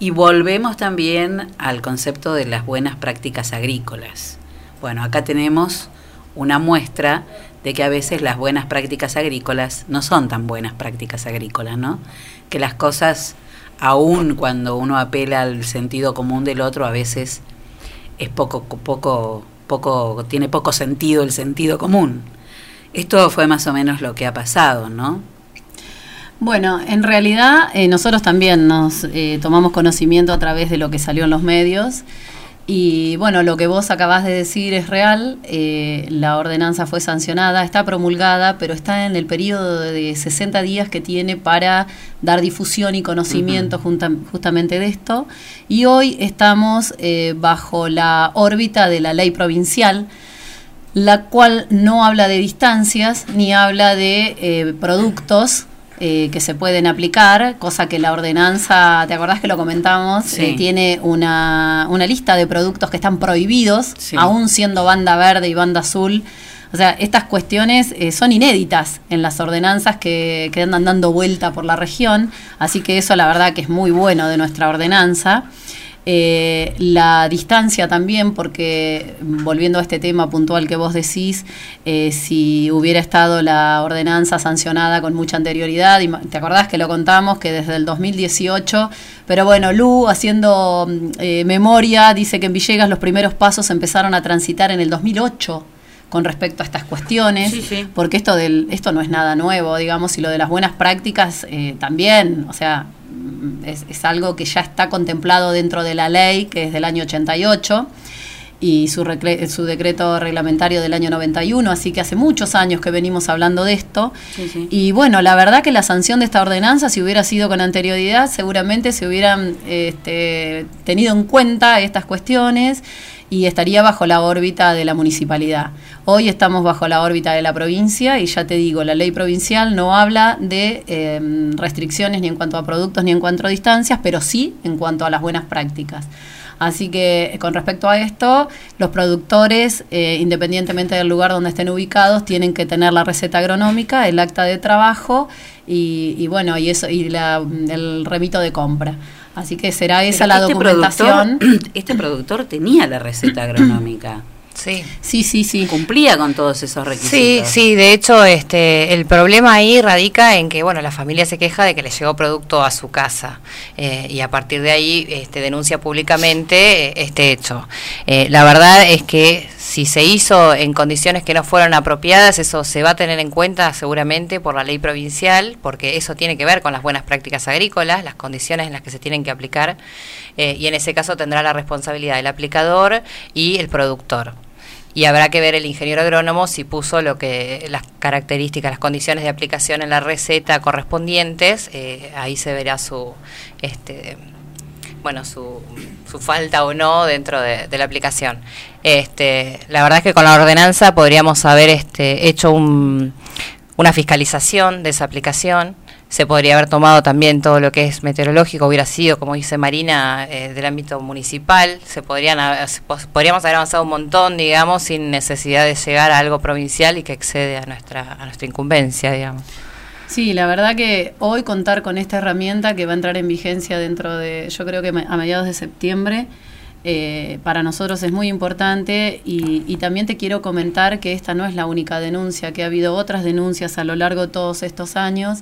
Y volvemos también al concepto de las buenas prácticas agrícolas. Bueno, acá tenemos una muestra de que a veces las buenas prácticas agrícolas no son tan buenas prácticas agrícolas, ¿no? Que las cosas, aun cuando uno apela al sentido común del otro, a veces es poco, poco, poco, tiene poco sentido el sentido común. Esto fue más o menos lo que ha pasado, ¿no? Bueno, en realidad eh, nosotros también nos eh, tomamos conocimiento a través de lo que salió en los medios. Y bueno, lo que vos acabás de decir es real, eh, la ordenanza fue sancionada, está promulgada, pero está en el periodo de 60 días que tiene para dar difusión y conocimiento junta- justamente de esto. Y hoy estamos eh, bajo la órbita de la ley provincial, la cual no habla de distancias ni habla de eh, productos eh, que se pueden aplicar, cosa que la ordenanza, ¿te acordás que lo comentamos? Sí. Eh, tiene una, una lista de productos que están prohibidos, Sí. aún siendo banda verde y banda azul. O sea, estas cuestiones eh, son inéditas en las ordenanzas que, que andan dando vuelta por la región, así que eso la verdad que es muy bueno de nuestra ordenanza. Eh, la distancia también, porque volviendo a este tema puntual que vos decís, eh, si hubiera estado la ordenanza sancionada con mucha anterioridad, y te acordás que lo contamos, que desde el 2018, pero bueno, Lu, haciendo mm, eh, memoria, dice que en Villegas los primeros pasos empezaron a transitar en el 2008 con respecto a estas cuestiones, porque esto del esto no es nada nuevo, digamos, y lo de las buenas prácticas eh, también, o sea, es, es algo que ya está contemplado dentro de la ley, que es del año 88, y su, su decreto reglamentario del año 91, así que hace muchos años que venimos hablando de esto. Y bueno, la verdad que la sanción de esta ordenanza, si hubiera sido con anterioridad, seguramente se hubieran este, tenido en cuenta estas cuestiones y estaría bajo la órbita de la municipalidad. Hoy estamos bajo la órbita de la provincia y ya te digo, la ley provincial no habla de eh, restricciones ni en cuanto a productos ni en cuanto a distancias, pero sí en cuanto a las buenas prácticas. Así que con respecto a esto, los productores, eh, independientemente del lugar donde estén ubicados, tienen que tener la receta agronómica, el acta de trabajo y, y bueno, y eso y la- el remito de compra. Así que será esa Pero la este documentación. productor- este productor tenía la receta agronómica. Sí. Sí, sí, sí. Cumplía con todos esos Sí, requisitos. sí, de hecho, este, el problema ahí radica en que, bueno, la familia se queja de que le llegó producto a su casa eh, y a partir de ahí este, denuncia públicamente eh, este hecho. Eh, la verdad es que si se hizo en condiciones que no fueron apropiadas, eso se va a tener en cuenta seguramente por la ley provincial, porque eso tiene que ver con las buenas prácticas agrícolas, las condiciones en las que se tienen que aplicar, eh, y en ese caso tendrá la responsabilidad del aplicador y el productor. Y habrá que ver el ingeniero agrónomo si puso lo que las características, las condiciones de aplicación en la receta correspondientes, eh, ahí se verá su este bueno, su, su falta o no dentro de, la aplicación. Este, la verdad es que con la ordenanza podríamos haber este, hecho un, una fiscalización de esa aplicación. Se podría haber tomado también todo lo que es meteorológico, hubiera sido, como dice Marina, eh, del ámbito municipal. Se podrían haber- podríamos haber avanzado un montón, digamos, sin necesidad de llegar a algo provincial y que excede a nuestra, a nuestra incumbencia, digamos. Sí, la verdad que hoy contar con esta herramienta que va a entrar en vigencia dentro de, yo creo que a mediados de septiembre, eh, para nosotros es muy importante y, y también te quiero comentar que esta no es la única denuncia, que ha habido otras denuncias a lo largo de todos estos años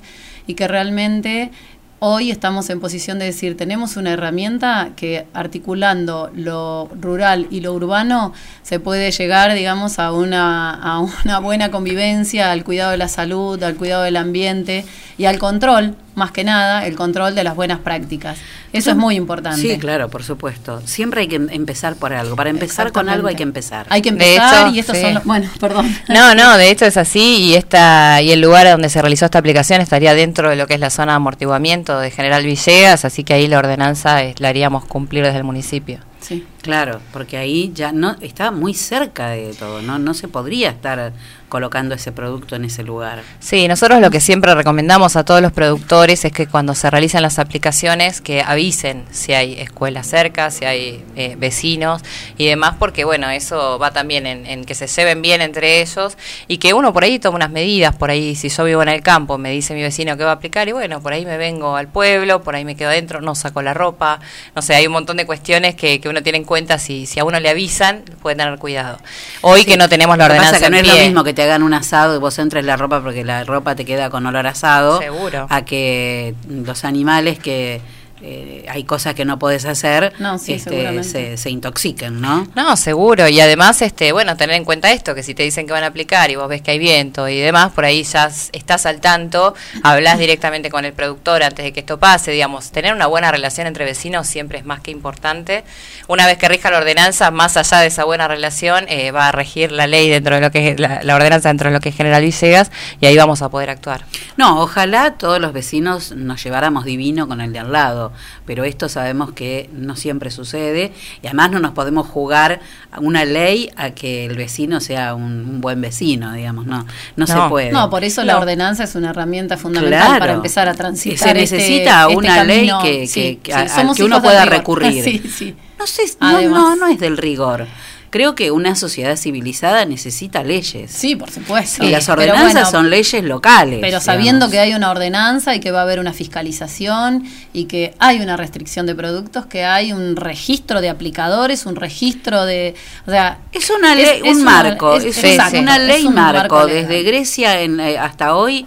y que realmente hoy estamos en posición de decir, tenemos una herramienta que articulando lo rural y lo urbano se puede llegar, digamos, a una, a una buena convivencia, al cuidado de la salud, al cuidado del ambiente y al control, más que nada, el control de las buenas prácticas. Eso es muy importante. Sí, claro, por supuesto. Siempre hay que em- empezar por algo. Para empezar con algo hay que empezar. Hay que empezar hecho, y estos sí. son los, bueno, perdón. No, no, de hecho es así y esta y el lugar donde se realizó esta aplicación estaría dentro de lo que es la zona de amortiguamiento de General Villegas, así que ahí la ordenanza eh, la haríamos cumplir desde el municipio. Sí. Claro, porque ahí ya no está muy cerca de todo, no no se podría estar colocando ese producto en ese lugar. Sí, nosotros lo que siempre recomendamos a todos los productores es que cuando se realicen las aplicaciones que avisen si hay escuelas cerca, si hay eh, vecinos y demás, porque bueno, eso va también en, que se lleven bien entre ellos y que uno por ahí tome unas medidas, por ahí si yo vivo en el campo, me dice mi vecino que va a aplicar y bueno, por ahí me vengo al pueblo, por ahí me quedo adentro, no saco la ropa, no sé, hay un montón de cuestiones que, que uno tiene en cuenta, si, si a uno le avisan, puede tener cuidado. Hoy Sí. que no tenemos la Lo que ordenanza pasa que no es lo mismo que te hagan un asado y vos entres la ropa porque la ropa te queda con olor asado. Seguro. A que los animales que eh, hay cosas que no podés hacer No, sí, este, se, se intoxiquen, ¿no? No, seguro. Y además, este, bueno, tener en cuenta esto, que si te dicen que van a aplicar y vos ves que hay viento y demás, por ahí ya estás al tanto, hablas directamente con el productor antes de que esto pase, digamos. Tener una buena relación entre vecinos siempre es más que importante. Una vez que rija la ordenanza, más allá de esa buena relación, eh, va a regir la ley dentro de lo que es la, la ordenanza dentro de lo que es General Villegas y ahí vamos a poder actuar. No, ojalá todos los vecinos nos lleváramos divino con el de al lado, pero esto sabemos que no siempre sucede y además no nos podemos jugar a una ley a que el vecino sea un, un buen vecino, digamos, no, no, se puede. No, por eso la ordenanza es una herramienta fundamental Claro. para empezar a Y transitar. se necesita este- una este ley que, Sí, que- que sí, a- al somos que uno pueda rigor. recurrir. Sí, sí. No sé, no, Además. no, no es del rigor. Creo que una sociedad civilizada necesita leyes. Sí, por supuesto. Y las ordenanzas bueno, son leyes locales. Pero sabiendo digamos. que hay una ordenanza y que va a haber una fiscalización y que hay una restricción de productos, que hay un registro de aplicadores, un registro de... O sea, Es una ley, es un una- marco, es- es, exacto, una ley un marco, desde Grecia en, eh, hasta hoy,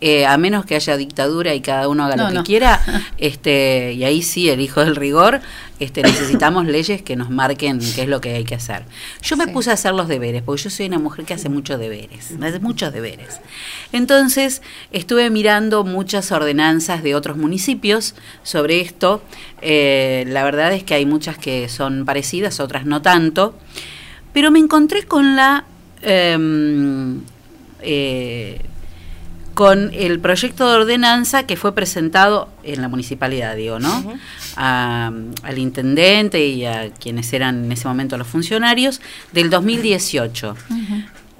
eh, a menos que haya dictadura y cada uno haga No, lo que no. quiera, este, y ahí sí, el hijo del rigor, este, necesitamos leyes que nos marquen qué es lo que hay que hacer. Yo me puse a hacer los deberes, porque yo soy una mujer que hace muchos deberes, hace muchos deberes. Entonces, estuve mirando muchas ordenanzas de otros municipios sobre esto. Eh, la verdad es que hay muchas que son parecidas, otras no tanto. Pero me encontré con la em, eh, con el proyecto de ordenanza que fue presentado en la municipalidad, digo, ¿no? A- al intendente y a quienes eran en ese momento los funcionarios del 2018,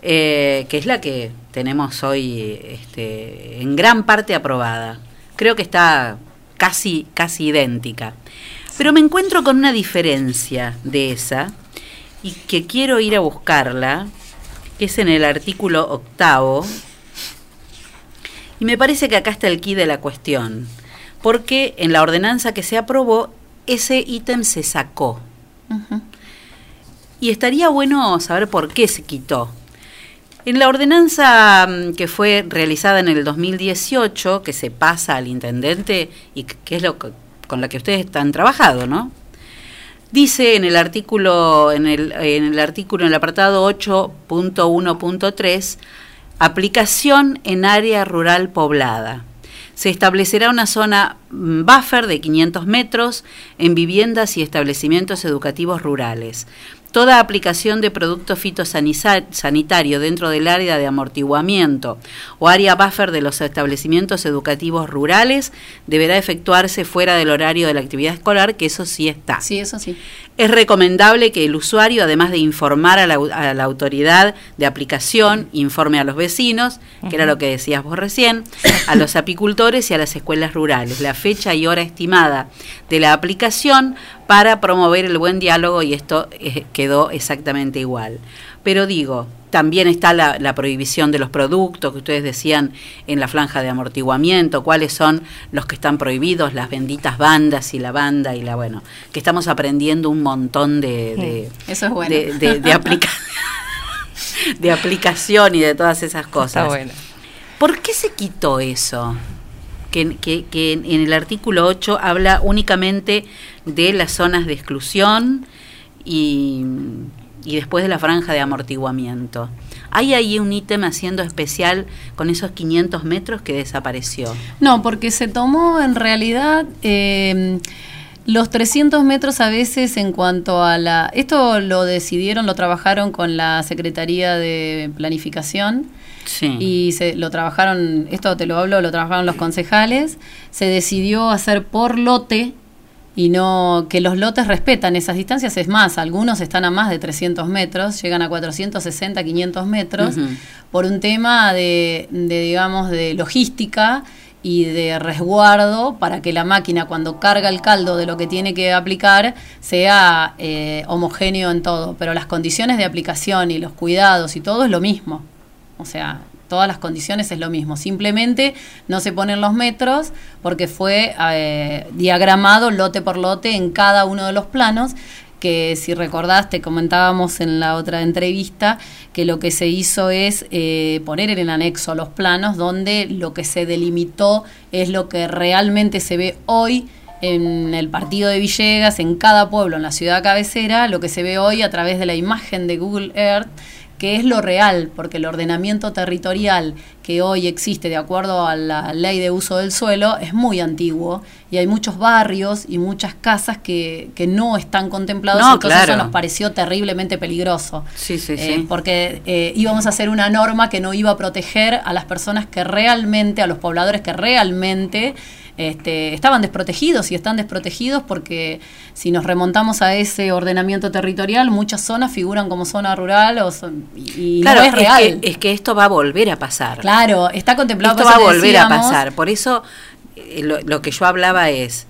eh, que es la que tenemos hoy este, en gran parte aprobada. Creo que está casi, casi idéntica. Pero me encuentro con una diferencia de esa y que quiero ir a buscarla, que es en el artículo octavo. Y me parece que acá está el quid de la cuestión, porque en la ordenanza que se aprobó, ese ítem se sacó. Y estaría bueno saber por qué se quitó. En la ordenanza mm, que fue realizada en el 2018, que se pasa al intendente y que que es lo que- con la que ustedes están trabajando, ¿no? Dice en el artículo, en el, en el artículo, en el apartado 8.1.3, aplicación en área rural poblada. Se establecerá una zona buffer de 500 metros en viviendas y establecimientos educativos rurales. Toda aplicación de producto fitosanitario dentro del área de amortiguamiento o área buffer de los establecimientos educativos rurales deberá efectuarse fuera del horario de la actividad escolar, que eso sí está. Sí, eso sí. Es recomendable que el usuario, además de informar a la, a la autoridad de aplicación, informe a los vecinos, que era lo que decías vos recién, a los apicultores y a las escuelas rurales, la fecha y hora estimada de la aplicación para promover el buen diálogo y esto eh, quedó exactamente igual. Pero digo, también está la, la prohibición de los productos que ustedes decían en la franja de amortiguamiento, cuáles son los que están prohibidos, las benditas bandas y la banda y la, bueno, que estamos aprendiendo un montón de, de, Eso es bueno. de, de- de aplica- de aplicación y de todas esas cosas. Está bueno. ¿Por qué se quitó eso? Que, en el artículo 8 habla únicamente de las zonas de exclusión y, y después de la franja de amortiguamiento. Hay ahí un ítem haciendo especial con esos 500 metros que desapareció. No, porque se tomó en realidad eh, los 300 metros a veces en cuanto a la... Esto lo decidieron, lo trabajaron con la Secretaría de Planificación. Sí. Y se, lo trabajaron, esto te lo hablo, lo trabajaron los concejales. Se decidió hacer por lote y no que los lotes respetan esas distancias. Es más, algunos están a más de 300 metros, llegan a 460, 500 metros, por un tema de, de, digamos, de logística y de resguardo para que la máquina cuando carga el caldo de lo que tiene que aplicar sea eh, homogéneo en todo. Pero las condiciones de aplicación y los cuidados y todo es lo mismo. O sea, todas las condiciones es lo mismo. Simplemente no se ponen los metros porque fue eh, diagramado lote por lote en cada uno de los planos que si recordaste, comentábamos en la otra entrevista, que lo que se hizo es eh, poner en el anexo los planos donde lo que se delimitó es lo que realmente se ve hoy en el partido de Villegas, en cada pueblo, en la ciudad cabecera, lo que se ve hoy a través de la imagen de Google Earth, que es lo real, porque el ordenamiento territorial que hoy existe de acuerdo a la ley de uso del suelo es muy antiguo y hay muchos barrios y muchas casas que, que no están contemplados, No, entonces claro. eso nos pareció terriblemente peligroso. Sí, sí, Eh, sí. porque eh, íbamos a hacer una norma que no iba a proteger a las personas que realmente, a los pobladores que realmente este, estaban desprotegidos y están desprotegidos porque si nos remontamos a ese ordenamiento territorial, muchas zonas figuran como zona rural o son- y, claro, no es real. Que, es que esto va a volver a pasar. Claro, está contemplado. Esto va a volver a pasar. Por eso eh, lo, lo que yo hablaba es,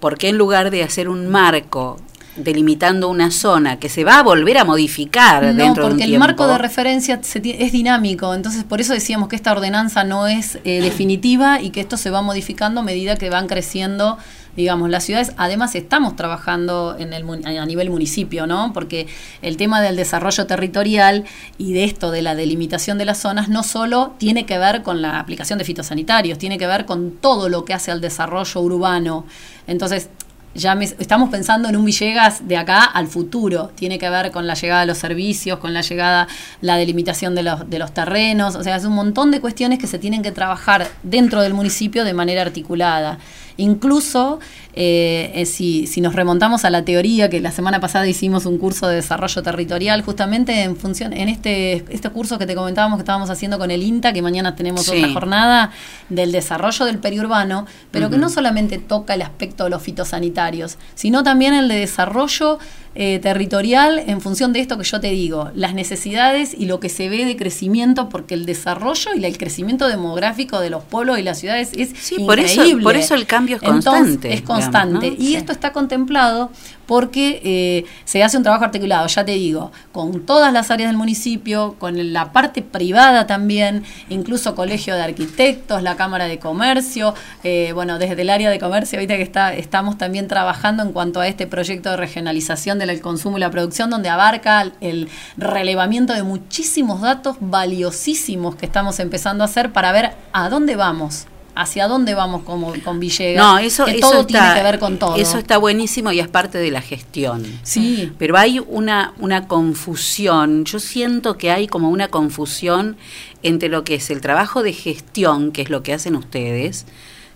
¿por qué en lugar de hacer un marco delimitando una zona que se va a volver a modificar No, dentro de un porque el tiempo? marco de referencia se es dinámico, entonces por eso decíamos que esta ordenanza no es eh, definitiva y que esto se va modificando a medida que van creciendo, digamos, las ciudades. Además estamos trabajando en el, a nivel municipio, ¿no? Porque el tema del desarrollo territorial y de esto de la delimitación de las zonas no solo tiene que ver con la aplicación de fitosanitarios, tiene que ver con todo lo que hace al desarrollo urbano. Entonces, ya me- estamos pensando en un Villegas de acá al futuro. Tiene que ver con la llegada de los servicios, con la llegada, la delimitación de los, de los terrenos. O sea, es un montón de cuestiones que se tienen que trabajar dentro del municipio de manera articulada. Incluso eh, eh, si, si nos remontamos a la teoría, que la semana pasada hicimos un curso de desarrollo territorial, justamente en función, en este, este curso que te comentábamos que estábamos haciendo con el INTA, que mañana tenemos Sí. otra jornada del desarrollo del periurbano, pero que no solamente toca el aspecto de los fitosanitarios, sino también el de desarrollo eh, territorial en función de esto que yo te digo, las necesidades y lo que se ve de crecimiento, porque el desarrollo y el crecimiento demográfico de los pueblos y las ciudades es por eso- increíble. por eso el cambio es Entonces, constante, es constante. digamos, ¿no? Y Sí. esto está contemplado porque eh, se hace un trabajo articulado, ya te digo, con todas las áreas del municipio, con la parte privada también, incluso Colegio de Arquitectos, la Cámara de Comercio, eh, bueno, desde el área de comercio, ahorita que está, estamos también trabajando en cuanto a este proyecto de regionalización del consumo y la producción, donde abarca el- el relevamiento de muchísimos datos valiosísimos que estamos empezando a hacer para ver a dónde vamos. Hacia dónde vamos como con Villegas. No, eso, que eso todo está, tiene que ver con todo. Eso está buenísimo y es parte de la gestión. Sí. Pero hay una, una confusión, yo siento que hay como una confusión entre lo que es el trabajo de gestión, que es lo que hacen ustedes,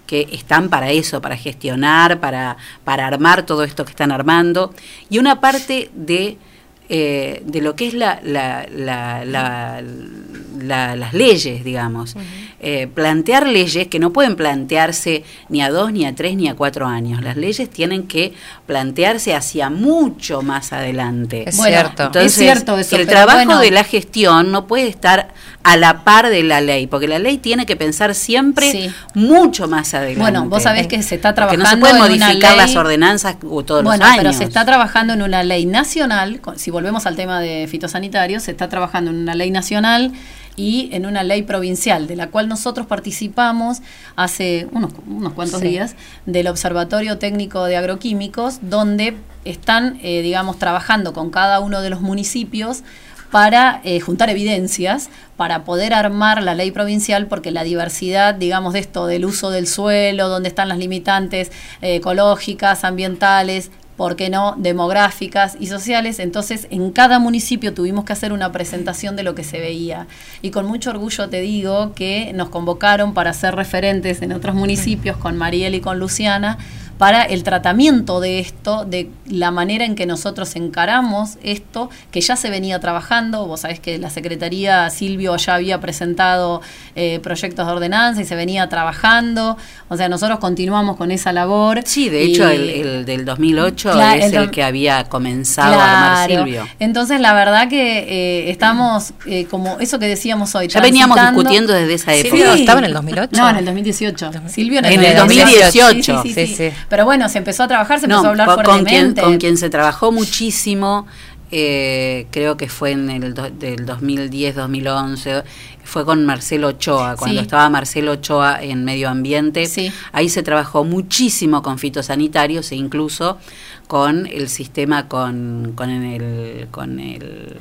que están para eso, para gestionar, para, para armar todo esto que están armando, y una parte de, eh, de lo que es la, la- la- la- la- las leyes, digamos. Eh, plantear leyes que no pueden plantearse ni a dos, ni a tres, ni a cuatro años. Las leyes tienen que plantearse hacia mucho más adelante. Es Bueno, cierto. Entonces, es cierto eso, el trabajo bueno. de la gestión no puede estar a la par de la ley, porque la ley tiene que pensar siempre Sí. mucho más adelante. Bueno, vos sabés que se está Porque trabajando no se pueden en una modificar ley- las ordenanzas todos bueno, los años. pero se está trabajando en una ley nacional, si volvemos al tema de fitosanitarios, se está trabajando en una ley nacional y en una ley provincial, de la cual nosotros participamos hace unos, unos cuantos Sí. días, del Observatorio Técnico de Agroquímicos, donde están, eh, digamos, trabajando con cada uno de los municipios para eh, juntar evidencias, para poder armar la ley provincial, porque la diversidad, digamos, de esto, del uso del suelo, donde están las limitantes eh, ecológicas, ambientales, ¿por qué no?, demográficas y sociales. Entonces, en cada municipio tuvimos que hacer una presentación de lo que se veía. Y con mucho orgullo te digo que nos convocaron para ser referentes en otros municipios con Mariel y con Luciana para el tratamiento de esto, de la manera en que nosotros encaramos esto, que ya se venía trabajando. Vos sabés que la Secretaría Silvio ya había presentado eh, proyectos de ordenanza y se venía trabajando. O sea, nosotros continuamos con esa labor. Sí, de hecho, el, el del 2008 Claro, es el que había comenzado a armar. Silvio. Entonces, la verdad que eh, estamos, eh, como eso que decíamos hoy. Ya veníamos discutiendo desde esa época. Silvio estaba en el 2008. No, en el 2018. Silvio en el, En el 2018. Sí, sí, sí, Sí, sí. sí. Pero bueno, se empezó a trabajar, se No, empezó a hablar con, con quien, fuertemente. con quien se trabajó muchísimo, eh, creo que fue en el do- del 2010-2011, fue con Marcelo Ochoa, cuando Sí. estaba Marcelo Ochoa en medio ambiente. Ahí se trabajó muchísimo con fitosanitarios e incluso con el sistema, con, con el... Con el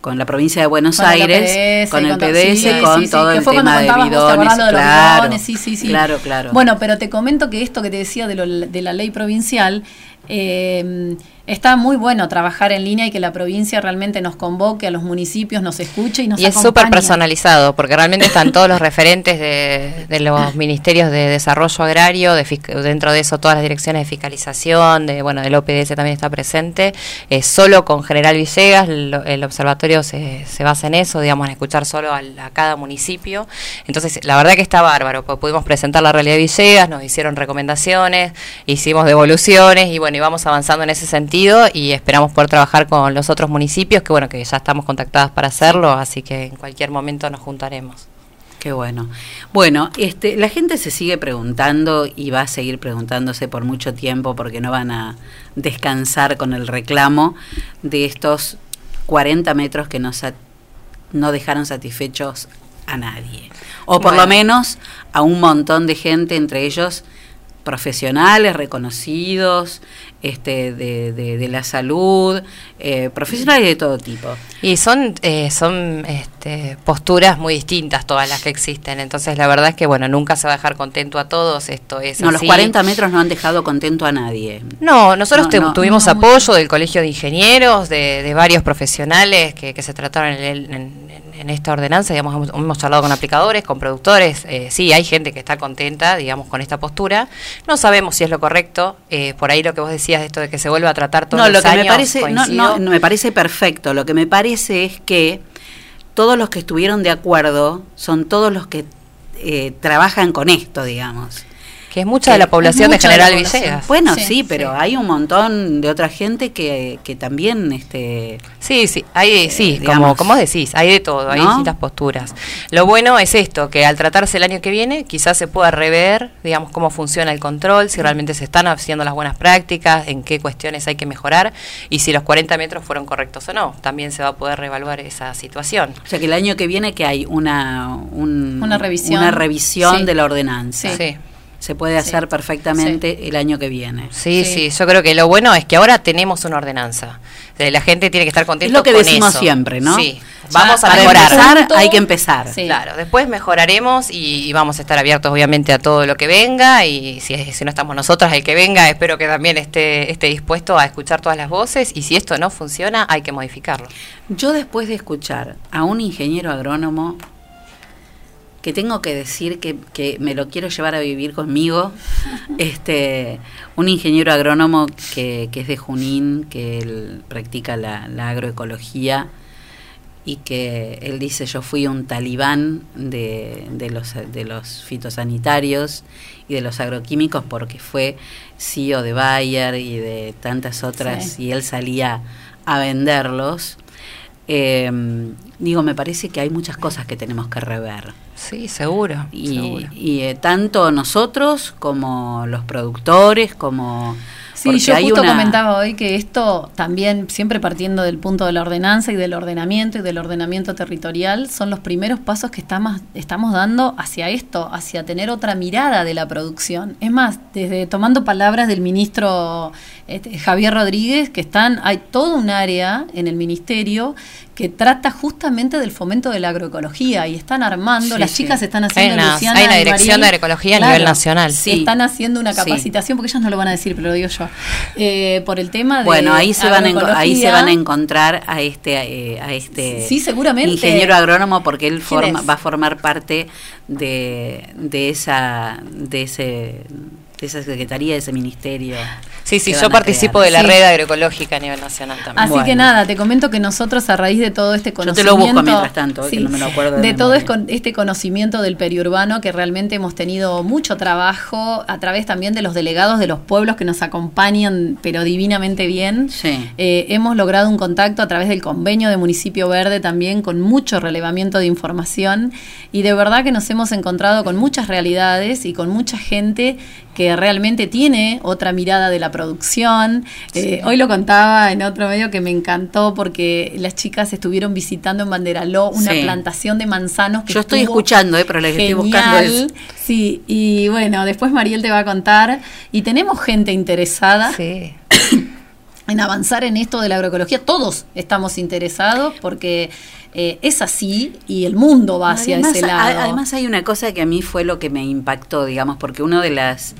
con la provincia de Buenos Con el Aires, con el PDS, sí, con sí, sí, todo el fue tema de contabas vos, ¿te bidones, lo de los claro, bidones? Sí, sí, sí. claro, claro. Bueno, pero te comento que esto que te decía de, lo- de la ley provincial, eh, está muy bueno trabajar en línea y que la provincia realmente nos convoque a los municipios, nos escuche y nos Y es súper personalizado, porque realmente están todos los referentes de, de los ministerios de desarrollo agrario, de dentro de eso todas las direcciones de fiscalización, de bueno, del OPDS también está presente. Eh, solo con General Villegas, lo- el, observatorio se, se basa en eso, digamos, en escuchar solo al- a, cada municipio. Entonces, la verdad que está bárbaro, porque pudimos presentar la realidad de Villegas, nos hicieron recomendaciones, hicimos devoluciones y bueno, y vamos avanzando en ese sentido y esperamos poder trabajar con los otros municipios, que bueno, que ya estamos contactadas para hacerlo, así que en cualquier momento nos juntaremos. Qué bueno. Bueno, este, la gente se sigue preguntando y va a seguir preguntándose por mucho tiempo porque no van a descansar con el reclamo de estos 40 metros que no, sat- no dejaron satisfechos a nadie. O por Bueno. lo menos a un montón de gente, entre ellos profesionales reconocidos este de, de, de la salud eh, profesionales de todo tipo Y son, eh, son este, posturas muy distintas todas las que existen, entonces la verdad es que bueno, nunca se va a dejar contento a todos, esto es no los así. 40 metros no han dejado contento a nadie No, nosotros No, te- no, tuvimos no apoyo del Colegio de Ingenieros, de, de varios profesionales que, que se trataron en, el- en- en esta ordenanza, digamos, hemos, hemos charlado con aplicadores, con productores, eh, sí, hay gente que está contenta, digamos, con esta postura. No sabemos si es lo correcto, eh, por ahí lo que vos decías de esto de que se vuelva a tratar todos no, los lo que años, me parece, no, no, no, me parece perfecto. Lo que me parece es que todos los que estuvieron de acuerdo son todos los que eh, trabajan con esto, digamos. Que es mucha de la población de General población. Villegas. Bueno, Sí, sí, pero hay un montón de otra gente que, que también, este, Sí, sí, hay, sí, como, digamos, como decís, hay de todo, hay distintas posturas. Lo bueno es esto, que al tratarse el año que viene, quizás se pueda rever, digamos, cómo funciona el control, si realmente se están haciendo las buenas prácticas, en qué cuestiones hay que mejorar, y si los 40 metros fueron correctos o no. También se va a poder reevaluar esa situación. o sea que el año que viene que hay una un- Una revisión. una revisión Sí. de la ordenanza. Sí. Se puede hacer perfectamente el año que viene. Sí, sí, yo creo que lo bueno es que ahora tenemos una ordenanza. Eh, La gente tiene que estar contenta Es lo que con decimos eso. siempre, ¿no? Sí, Ya, vamos a para mejorar. empezar, hay que empezar. Claro, después mejoraremos y, y vamos a estar abiertos obviamente a todo lo que venga y si, si no estamos nosotras, el que venga, espero que también esté, esté dispuesto a escuchar todas las voces y si esto no funciona, hay que modificarlo. Yo después de escuchar a un ingeniero agrónomo que tengo que decir que, que me lo quiero llevar a vivir conmigo, este, un ingeniero agrónomo que, que es de Junín, que él practica la, la agroecología y que él dice yo fui un talibán de, de los, de los fitosanitarios y de los agroquímicos porque fue CEO de Bayer y de tantas otras Sí. y él salía a venderlos. Eh, digo, me parece que hay muchas cosas que tenemos que rever. Sí, seguro. Y, seguro. y, eh, tanto nosotros como los productores, como... Sí, yo hay justo una- comentaba hoy que esto también, siempre partiendo del punto de la ordenanza y del ordenamiento y del ordenamiento territorial, son los primeros pasos que estamos, estamos dando hacia esto, hacia tener otra mirada de la producción. Es más, desde tomando palabras del ministro este, Javier Rodríguez, que están, hay todo un área en el ministerio que trata justamente del fomento de la agroecología y están armando, Sí, las sí. chicas están Hay haciendo una- Luciana hay una dirección de agroecología a nivel nacional. Sí. Están haciendo una capacitación, porque ellas no lo van a decir, pero lo digo yo, eh, por el tema de Bueno, ahí se, van a, ahí se van a encontrar a este eh, a este Sí, seguramente. ingeniero agrónomo porque él ¿Quién forma, va a formar parte de, de esa de ese de esa secretaría de ese ministerio. Sí, sí, yo participo crear. de la Sí. red agroecológica a nivel nacional también. Así que nada, te comento que nosotros a raíz de todo este Yo te conocimiento... lo busco mientras tanto, que Sí, no me lo acuerdo de de todo este conocimiento del periurbano que realmente hemos tenido mucho trabajo a través también de los delegados de los pueblos que nos acompañan pero divinamente bien. Sí. Eh, hemos logrado un contacto a través del convenio de Municipio Verde también con mucho relevamiento de información y de verdad que nos hemos encontrado con muchas realidades y con mucha gente que realmente tiene otra mirada de la producción. Eh, hoy lo contaba en otro medio que me encantó porque las chicas estuvieron visitando en Banderaló una Sí. plantación de manzanos que Yo estoy escuchando, eh, pero les estoy buscando es- Sí, y bueno, después Mariel te va a contar. Y tenemos gente interesada en avanzar en esto de la agroecología. Todos estamos interesados porque eh, es así y el mundo va hacia además, ese a- lado. además hay una cosa que a mí fue lo que me impactó, digamos, porque una de las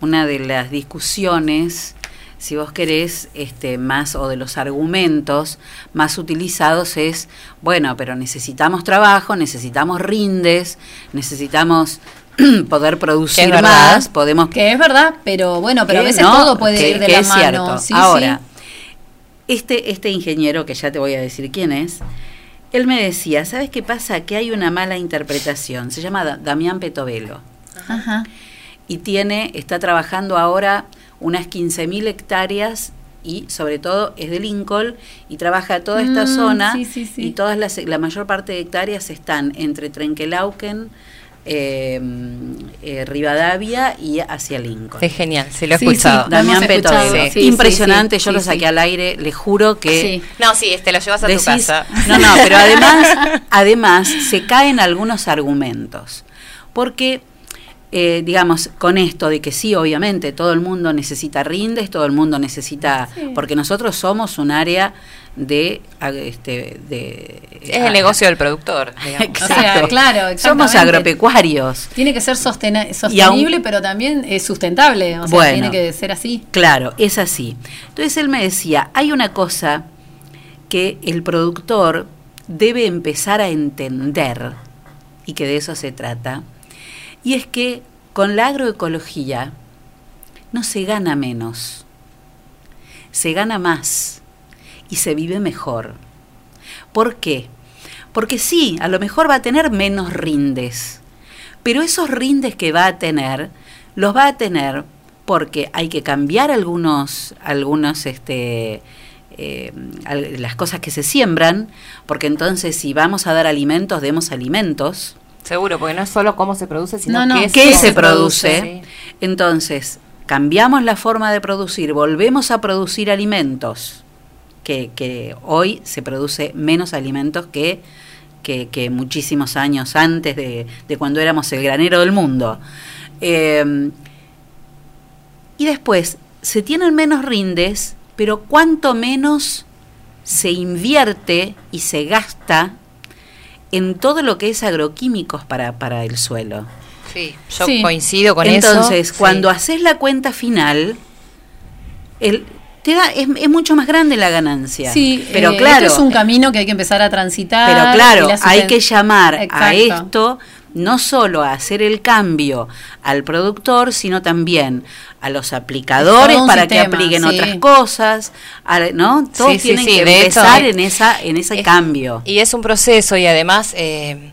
una de las discusiones si vos querés, este, más o de los argumentos más utilizados es, bueno, pero necesitamos trabajo, necesitamos rindes, necesitamos poder producir verdad. más, podemos Que es verdad, pero bueno, pero a veces no, todo puede que- ir de que la es mano. cierto. Sí, Ahora, sí. Este, este ingeniero, que ya te voy a decir quién es, él me decía, ¿sabes qué pasa? Que hay una mala interpretación. Se llama Da- Damián Petovelo. Ajá. Y tiene, está trabajando ahora unas 15.000 hectáreas y sobre todo es de Lincoln y trabaja toda esta Mm, zona sí, sí, sí. y todas las, la mayor parte de hectáreas están entre Trenquelauquen, eh, eh, Rivadavia y hacia Lincoln. Es genial, sí, lo he Sí, escuchado. sí, Damián escuchado, Petovelo. sí, sí, Impresionante, yo sí, lo sí. saqué al aire, le juro que... No, sí, te lo llevas a tu casa. No, no, pero además, además se caen algunos argumentos. Porque, eh, digamos, con esto de que sí, obviamente, todo el mundo necesita rindes, todo el mundo necesita. Sí. Porque nosotros somos un área de. ag- Este, de Es el negocio del productor. digamos. O sea, claro, Somos agropecuarios. Tiene que ser sostenible, pero también eh, sustentable. O sea, Bueno. tiene que ser así. Claro, es así. Entonces él me decía, hay una cosa que el productor debe empezar a entender, y que de eso se trata, y es que con la agroecología no se gana menos, se gana más y se vive mejor. ¿Por qué? Porque sí, a lo mejor va a tener menos rindes, pero esos rindes que va a tener, los va a tener porque hay que cambiar algunos, algunos, este, eh, las cosas que se siembran, porque entonces si vamos a dar alimentos, demos alimentos. Seguro, porque no es solo cómo se produce, sino No, no, qué, ¿qué se, se produce? Sí. Entonces, cambiamos la forma de producir, volvemos a producir alimentos, que, que hoy se produce menos alimentos que, que, que muchísimos años antes de, de cuando éramos el granero del mundo. Eh, y después, se tienen menos rindes, pero cuanto menos se invierte y se gasta en todo lo que es agroquímicos para, para el suelo. Sí, yo coincido con eso. Entonces, Sí. cuando haces la cuenta final, el, te da, es, es mucho más grande la ganancia. Sí, pero eh, claro, esto es un camino que hay que empezar a transitar. pero claro, la hay que llamar a esto no solo a hacer el cambio al productor, sino también a los aplicadores para que apliquen sí. otras cosas, a- ¿no? Todos Sí, tienen sí, que hecho, empezar eh, en esa en ese cambio. Y es un proceso y además eh,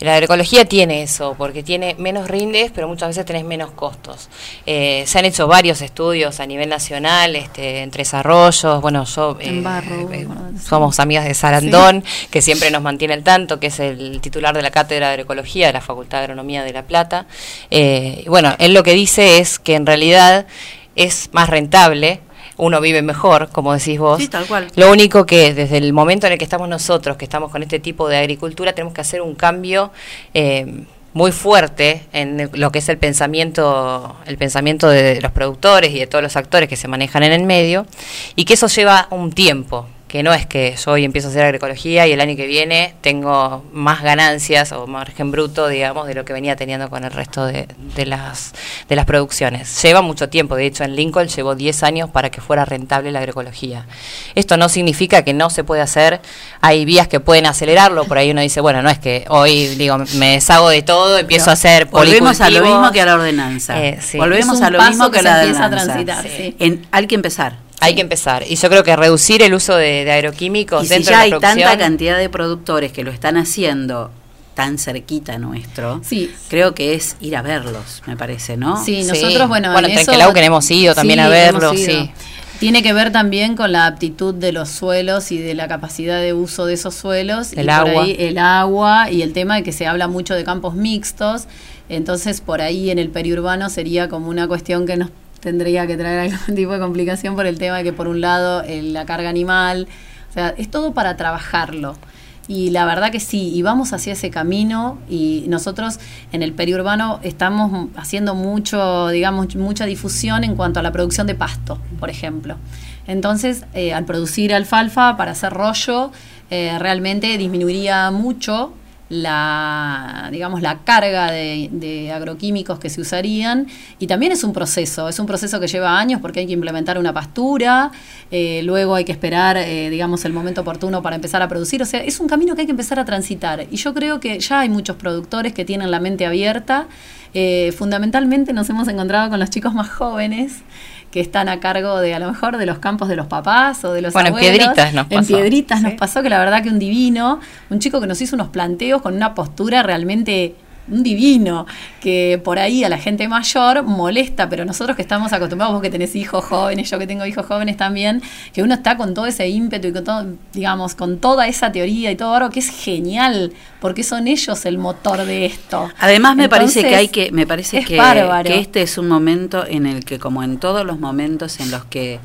la agroecología tiene eso, porque tiene menos rindes, pero muchas veces tenés menos costos. Eh, se han hecho varios estudios a nivel nacional, este, entre desarrollos, bueno, yo... En eh, barro, eh, bueno, somos amigas de Sarandón, que siempre nos mantiene al tanto, que es el titular de la Cátedra de Agroecología de la Facultad de Agronomía de La Plata. Eh, bueno, él lo que dice es que en realidad es más rentable, uno vive mejor, como decís vos. Sí, tal cual. Lo único que desde el momento en el que estamos nosotros, que estamos con este tipo de agricultura, tenemos que hacer un cambio eh, muy fuerte en lo que es el pensamiento, el pensamiento de los productores y de todos los actores que se manejan en el medio, y que eso lleva un tiempo que no es que yo hoy empiezo a hacer agroecología y el año que viene tengo más ganancias o margen bruto, digamos, de lo que venía teniendo con el resto de, de las, de las producciones. Lleva mucho tiempo, de hecho en Lincoln llevó 10 años para que fuera rentable la agroecología. Esto no significa que no se puede hacer, hay vías que pueden acelerarlo, por ahí uno dice, bueno, no es que hoy digo me deshago de todo, empiezo Pero a hacer Volvemos a lo mismo que a la ordenanza. Eh, sí. Volvemos Es un a lo paso mismo que, que a la se empieza a ordenanza. transitar, sí. En- hay que empezar. Hay que empezar. Y yo creo que reducir el uso de, de agroquímicos Y si dentro ya de hay la producción. tanta cantidad de productores que lo están haciendo tan cerquita nuestro, Sí. creo que es ir a verlos, me parece, ¿no? Sí, nosotros, bueno, Bueno, en en Trenquelau hemos ido también a Sí, verlo, hemos ido. sí. Tiene que ver también con la aptitud de los suelos y de la capacidad de uso de esos suelos. y El por agua. ahí el agua y el tema de que se habla mucho de campos mixtos. Entonces, por ahí en el periurbano sería como una cuestión que nos tendría que traer algún tipo de complicación por el tema de que, por un lado, eh, la carga animal. O sea, es todo para trabajarlo. Y la verdad que sí, y vamos hacia ese camino y nosotros en el periurbano estamos haciendo mucho, digamos, mucha difusión en cuanto a la producción de pasto, por ejemplo. Entonces, eh, al producir alfalfa para hacer rollo, eh, realmente disminuiría mucho la, digamos, la carga de, agroquímicos que se usarían. Y también es un proceso, es un proceso que lleva años porque hay que implementar una pastura, eh, luego hay que esperar, eh, digamos, el momento oportuno para empezar a producir, o sea, es un camino que hay que empezar a transitar. Y yo creo que ya hay muchos productores que tienen la mente abierta, Eh, fundamentalmente nos hemos encontrado con los chicos más jóvenes que están a cargo de a lo mejor de los campos de los papás o de los Bueno, en. Piedritas nos En pasó. Piedritas nos pasó que la verdad que un divino, un chico que nos hizo unos planteos con una postura realmente un divino, que por ahí a la gente mayor molesta, pero nosotros que estamos acostumbrados, vos que tenés hijos jóvenes, yo que tengo hijos jóvenes también, que uno está con todo ese ímpetu y con todo, digamos, con toda esa teoría y todo algo que es genial, porque son ellos el motor de esto. Además me parece que hay que me parece es que este es un momento en el que como en todos los momentos en los que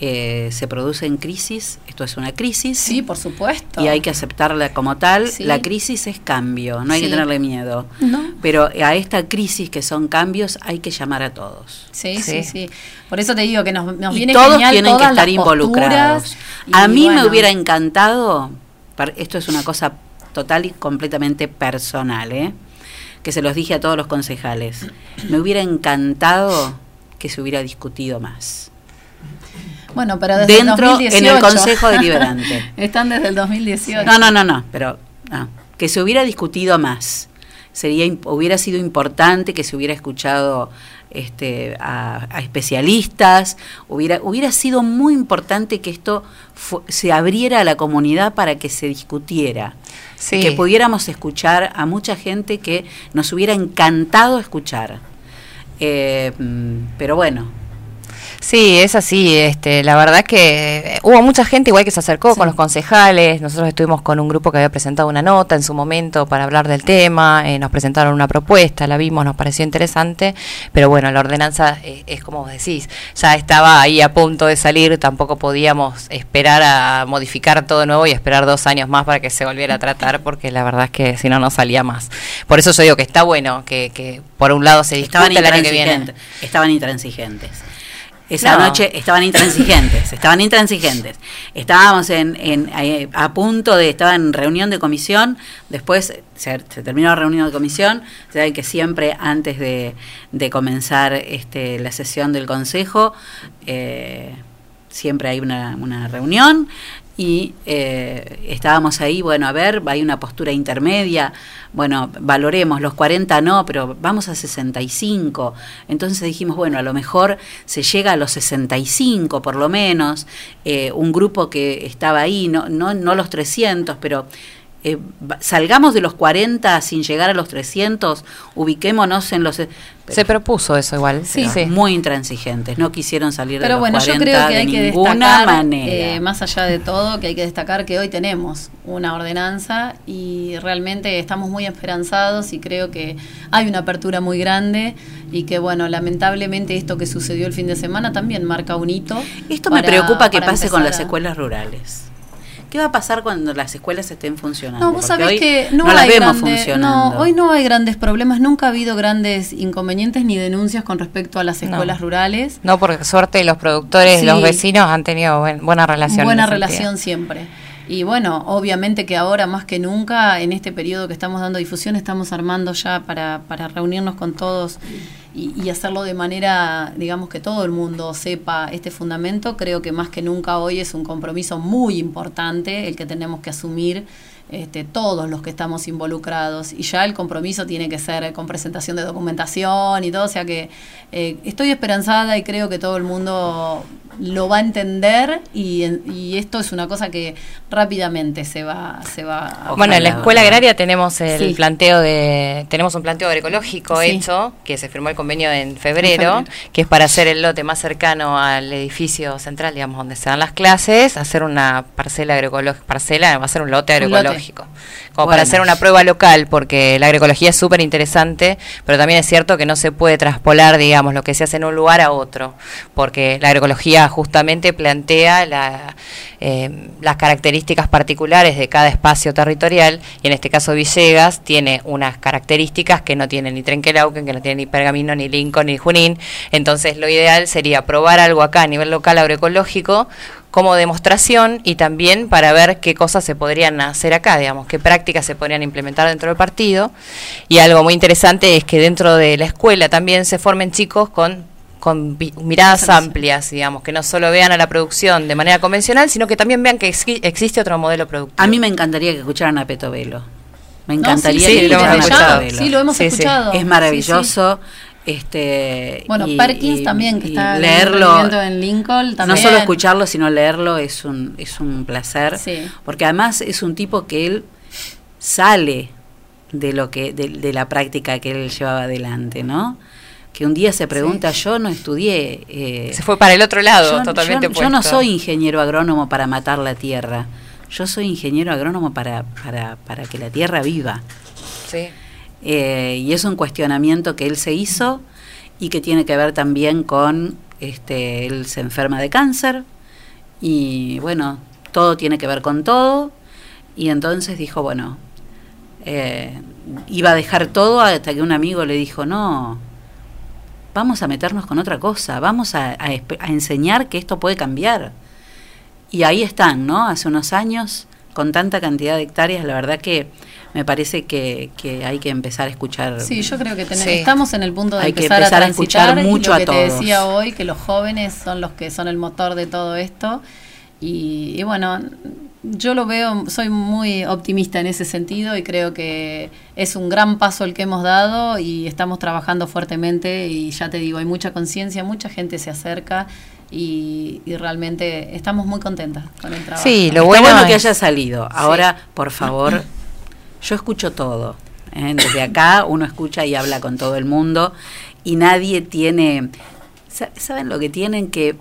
eh, se producen crisis, esto es una crisis. Sí, por supuesto. Y hay que aceptarla como tal. Sí. La crisis es cambio, no hay que tenerle miedo. No. Pero a esta crisis que son cambios hay que llamar a todos. Sí, sí, sí. Por eso te digo que nos, nos y viene todos genial tienen que todas estar las involucrados. posturas A mí me hubiera encantado, par- esto es una cosa total y completamente personal, ¿eh? que se los dije a todos los concejales, me hubiera encantado que se hubiera discutido más. Bueno, pero desde Dentro, el en el 2018. Consejo Deliberante. Están desde el 2018. No, no, no, no, pero no, que se hubiera discutido más. Sería hubiera sido importante que se hubiera escuchado este, a, a especialistas, hubiera hubiera sido muy importante que esto se abriera a la comunidad para que se discutiera, Sí. que pudiéramos escuchar a mucha gente que nos hubiera encantado escuchar. Eh, mm, pero bueno, Sí, es así. Este, la verdad que eh, hubo mucha gente igual que se acercó con los concejales. Nosotros estuvimos con un grupo que había presentado una nota en su momento para hablar del tema. eh, nos presentaron una propuesta, la vimos, nos pareció interesante. Pero bueno, la ordenanza eh, es como vos decís, ya estaba ahí a punto de salir. Tampoco podíamos esperar a modificar todo de nuevo y esperar dos años más para que se volviera a tratar, porque la verdad es que si no, no salía más. Por eso yo digo que está bueno que, que por un lado se Estaban discute el año que viene. Estaban intransigentes. Esa No. noche estaban intransigentes, estaban intransigentes. Estábamos en, en- a punto de, estaba en reunión de comisión, después se, se terminó la reunión de comisión, saben que siempre antes de, de comenzar este, la sesión del consejo, eh, siempre hay una, una reunión y eh, estábamos ahí, bueno, a ver, hay una postura intermedia, bueno, valoremos, los 40 no, pero vamos a 65. Entonces dijimos, bueno, a lo mejor se llega a los 65 por lo menos, eh, un grupo que estaba ahí, no, no, no los 300, pero... eh, salgamos de los 40 sin llegar a los 300, ubiquémonos en los... Se propuso eso igual. Sí, muy intransigentes, no quisieron salir de Pero los bueno, 40 yo creo que de hay que ninguna destacar, manera. eh, más allá de todo, que hay que destacar que hoy tenemos una ordenanza y realmente estamos muy esperanzados y creo que hay una apertura muy grande y que bueno, lamentablemente esto que sucedió el fin de semana también marca un hito. Esto me preocupa que pase con las escuelas rurales. ¿Qué va a pasar cuando las escuelas estén funcionando? No, vos Porque sabés hoy que no, las hay vemos grande- funcionando. no, hoy no hay grandes problemas, nunca ha habido grandes inconvenientes ni denuncias con respecto a las escuelas rurales. No, porque suerte los productores, Sí. los vecinos han tenido buen- buena relación. en Buena relación sentido. siempre. Y bueno, obviamente que ahora más que nunca, en este periodo que estamos dando difusión, estamos armando ya para, para reunirnos con todos y, y hacerlo de manera, digamos, que todo el mundo sepa este fundamento. Creo que más que nunca hoy es un compromiso muy importante el que tenemos que asumir este, todos los que estamos involucrados. Y ya el compromiso tiene que ser con presentación de documentación y todo. O sea que eh, estoy esperanzada y creo que todo el mundo lo va a entender y, y esto es una cosa que rápidamente se va, se va a Bueno, en la escuela agraria tenemos el Sí. planteo de tenemos un planteo agroecológico Sí. hecho que se firmó el convenio en febrero, En febrero. que es para hacer el lote más cercano al edificio central, digamos, donde se dan las clases, hacer una parcela agroecológica, parcela va a ser un lote Un lote. agroecológico, como Bueno. para hacer una prueba local, porque la agroecología es súper interesante, pero también es cierto que no se puede traspolar, digamos, lo que se hace en un lugar a otro, porque la agroecología justamente plantea la, eh, las características particulares de cada espacio territorial, y en este caso Villegas tiene unas características que no tiene ni Trenquelauquen, que no tiene ni Pergamino, ni Lincoln, ni Junín, entonces lo ideal sería probar algo acá a nivel local agroecológico, como demostración y también para ver qué cosas se podrían hacer acá, digamos, qué prácticas se podrían implementar dentro del partido. Y algo muy interesante es que dentro de la escuela también se formen chicos con con miradas amplias, digamos, que no solo vean a la producción de manera convencional, sino que también vean que exi- existe otro modelo productivo. A mí me encantaría que escucharan a Peto Velo. Me No, encantaría sí, que sí, lo escucharan a escuchado. Peto Velo. Sí, lo hemos escuchado. Es Sí, maravilloso. Este, Bueno, y- Perkins y- también, que está leerlo, en Lincoln, no solo escucharlo, sino leerlo es un, es un placer. Sí. Porque además es un tipo que él sale de lo que, de, de la práctica que él llevaba adelante, ¿no? Que un día se pregunta, yo no estudié. eh, Se fue para el otro lado, yo- totalmente yo, yo no soy ingeniero agrónomo para matar la tierra. Yo soy ingeniero agrónomo para, para, para que la tierra viva. Sí. Eh, y es un cuestionamiento que él se hizo y que tiene que ver también con, este, él se enferma de cáncer y bueno, todo tiene que ver con todo y entonces dijo, bueno, eh, iba a dejar todo hasta que un amigo le dijo, no, vamos a meternos con otra cosa, vamos a, a a enseñar que esto puede cambiar. Y ahí están, ¿no? Hace unos años, con tanta cantidad de hectáreas, la verdad que me parece que, que hay que empezar a escuchar. Sí, yo creo que ten- Sí. estamos en el punto de Hay que empezar, empezar a a escuchar y mucho lo a que te todos. decía hoy, que los jóvenes son los que son el motor de todo esto. Y, y bueno, yo lo veo, soy muy optimista en ese sentido y creo que es un gran paso el que hemos dado y estamos trabajando fuertemente y ya te digo, hay mucha conciencia, mucha gente se acerca y, y realmente estamos muy contentas con el trabajo. Sí, lo bueno bueno que es- haya salido. Ahora, por favor, yo escucho todo. ¿eh? Desde acá uno escucha y habla con todo el mundo y nadie tiene Sa- ¿Saben lo que tienen? Que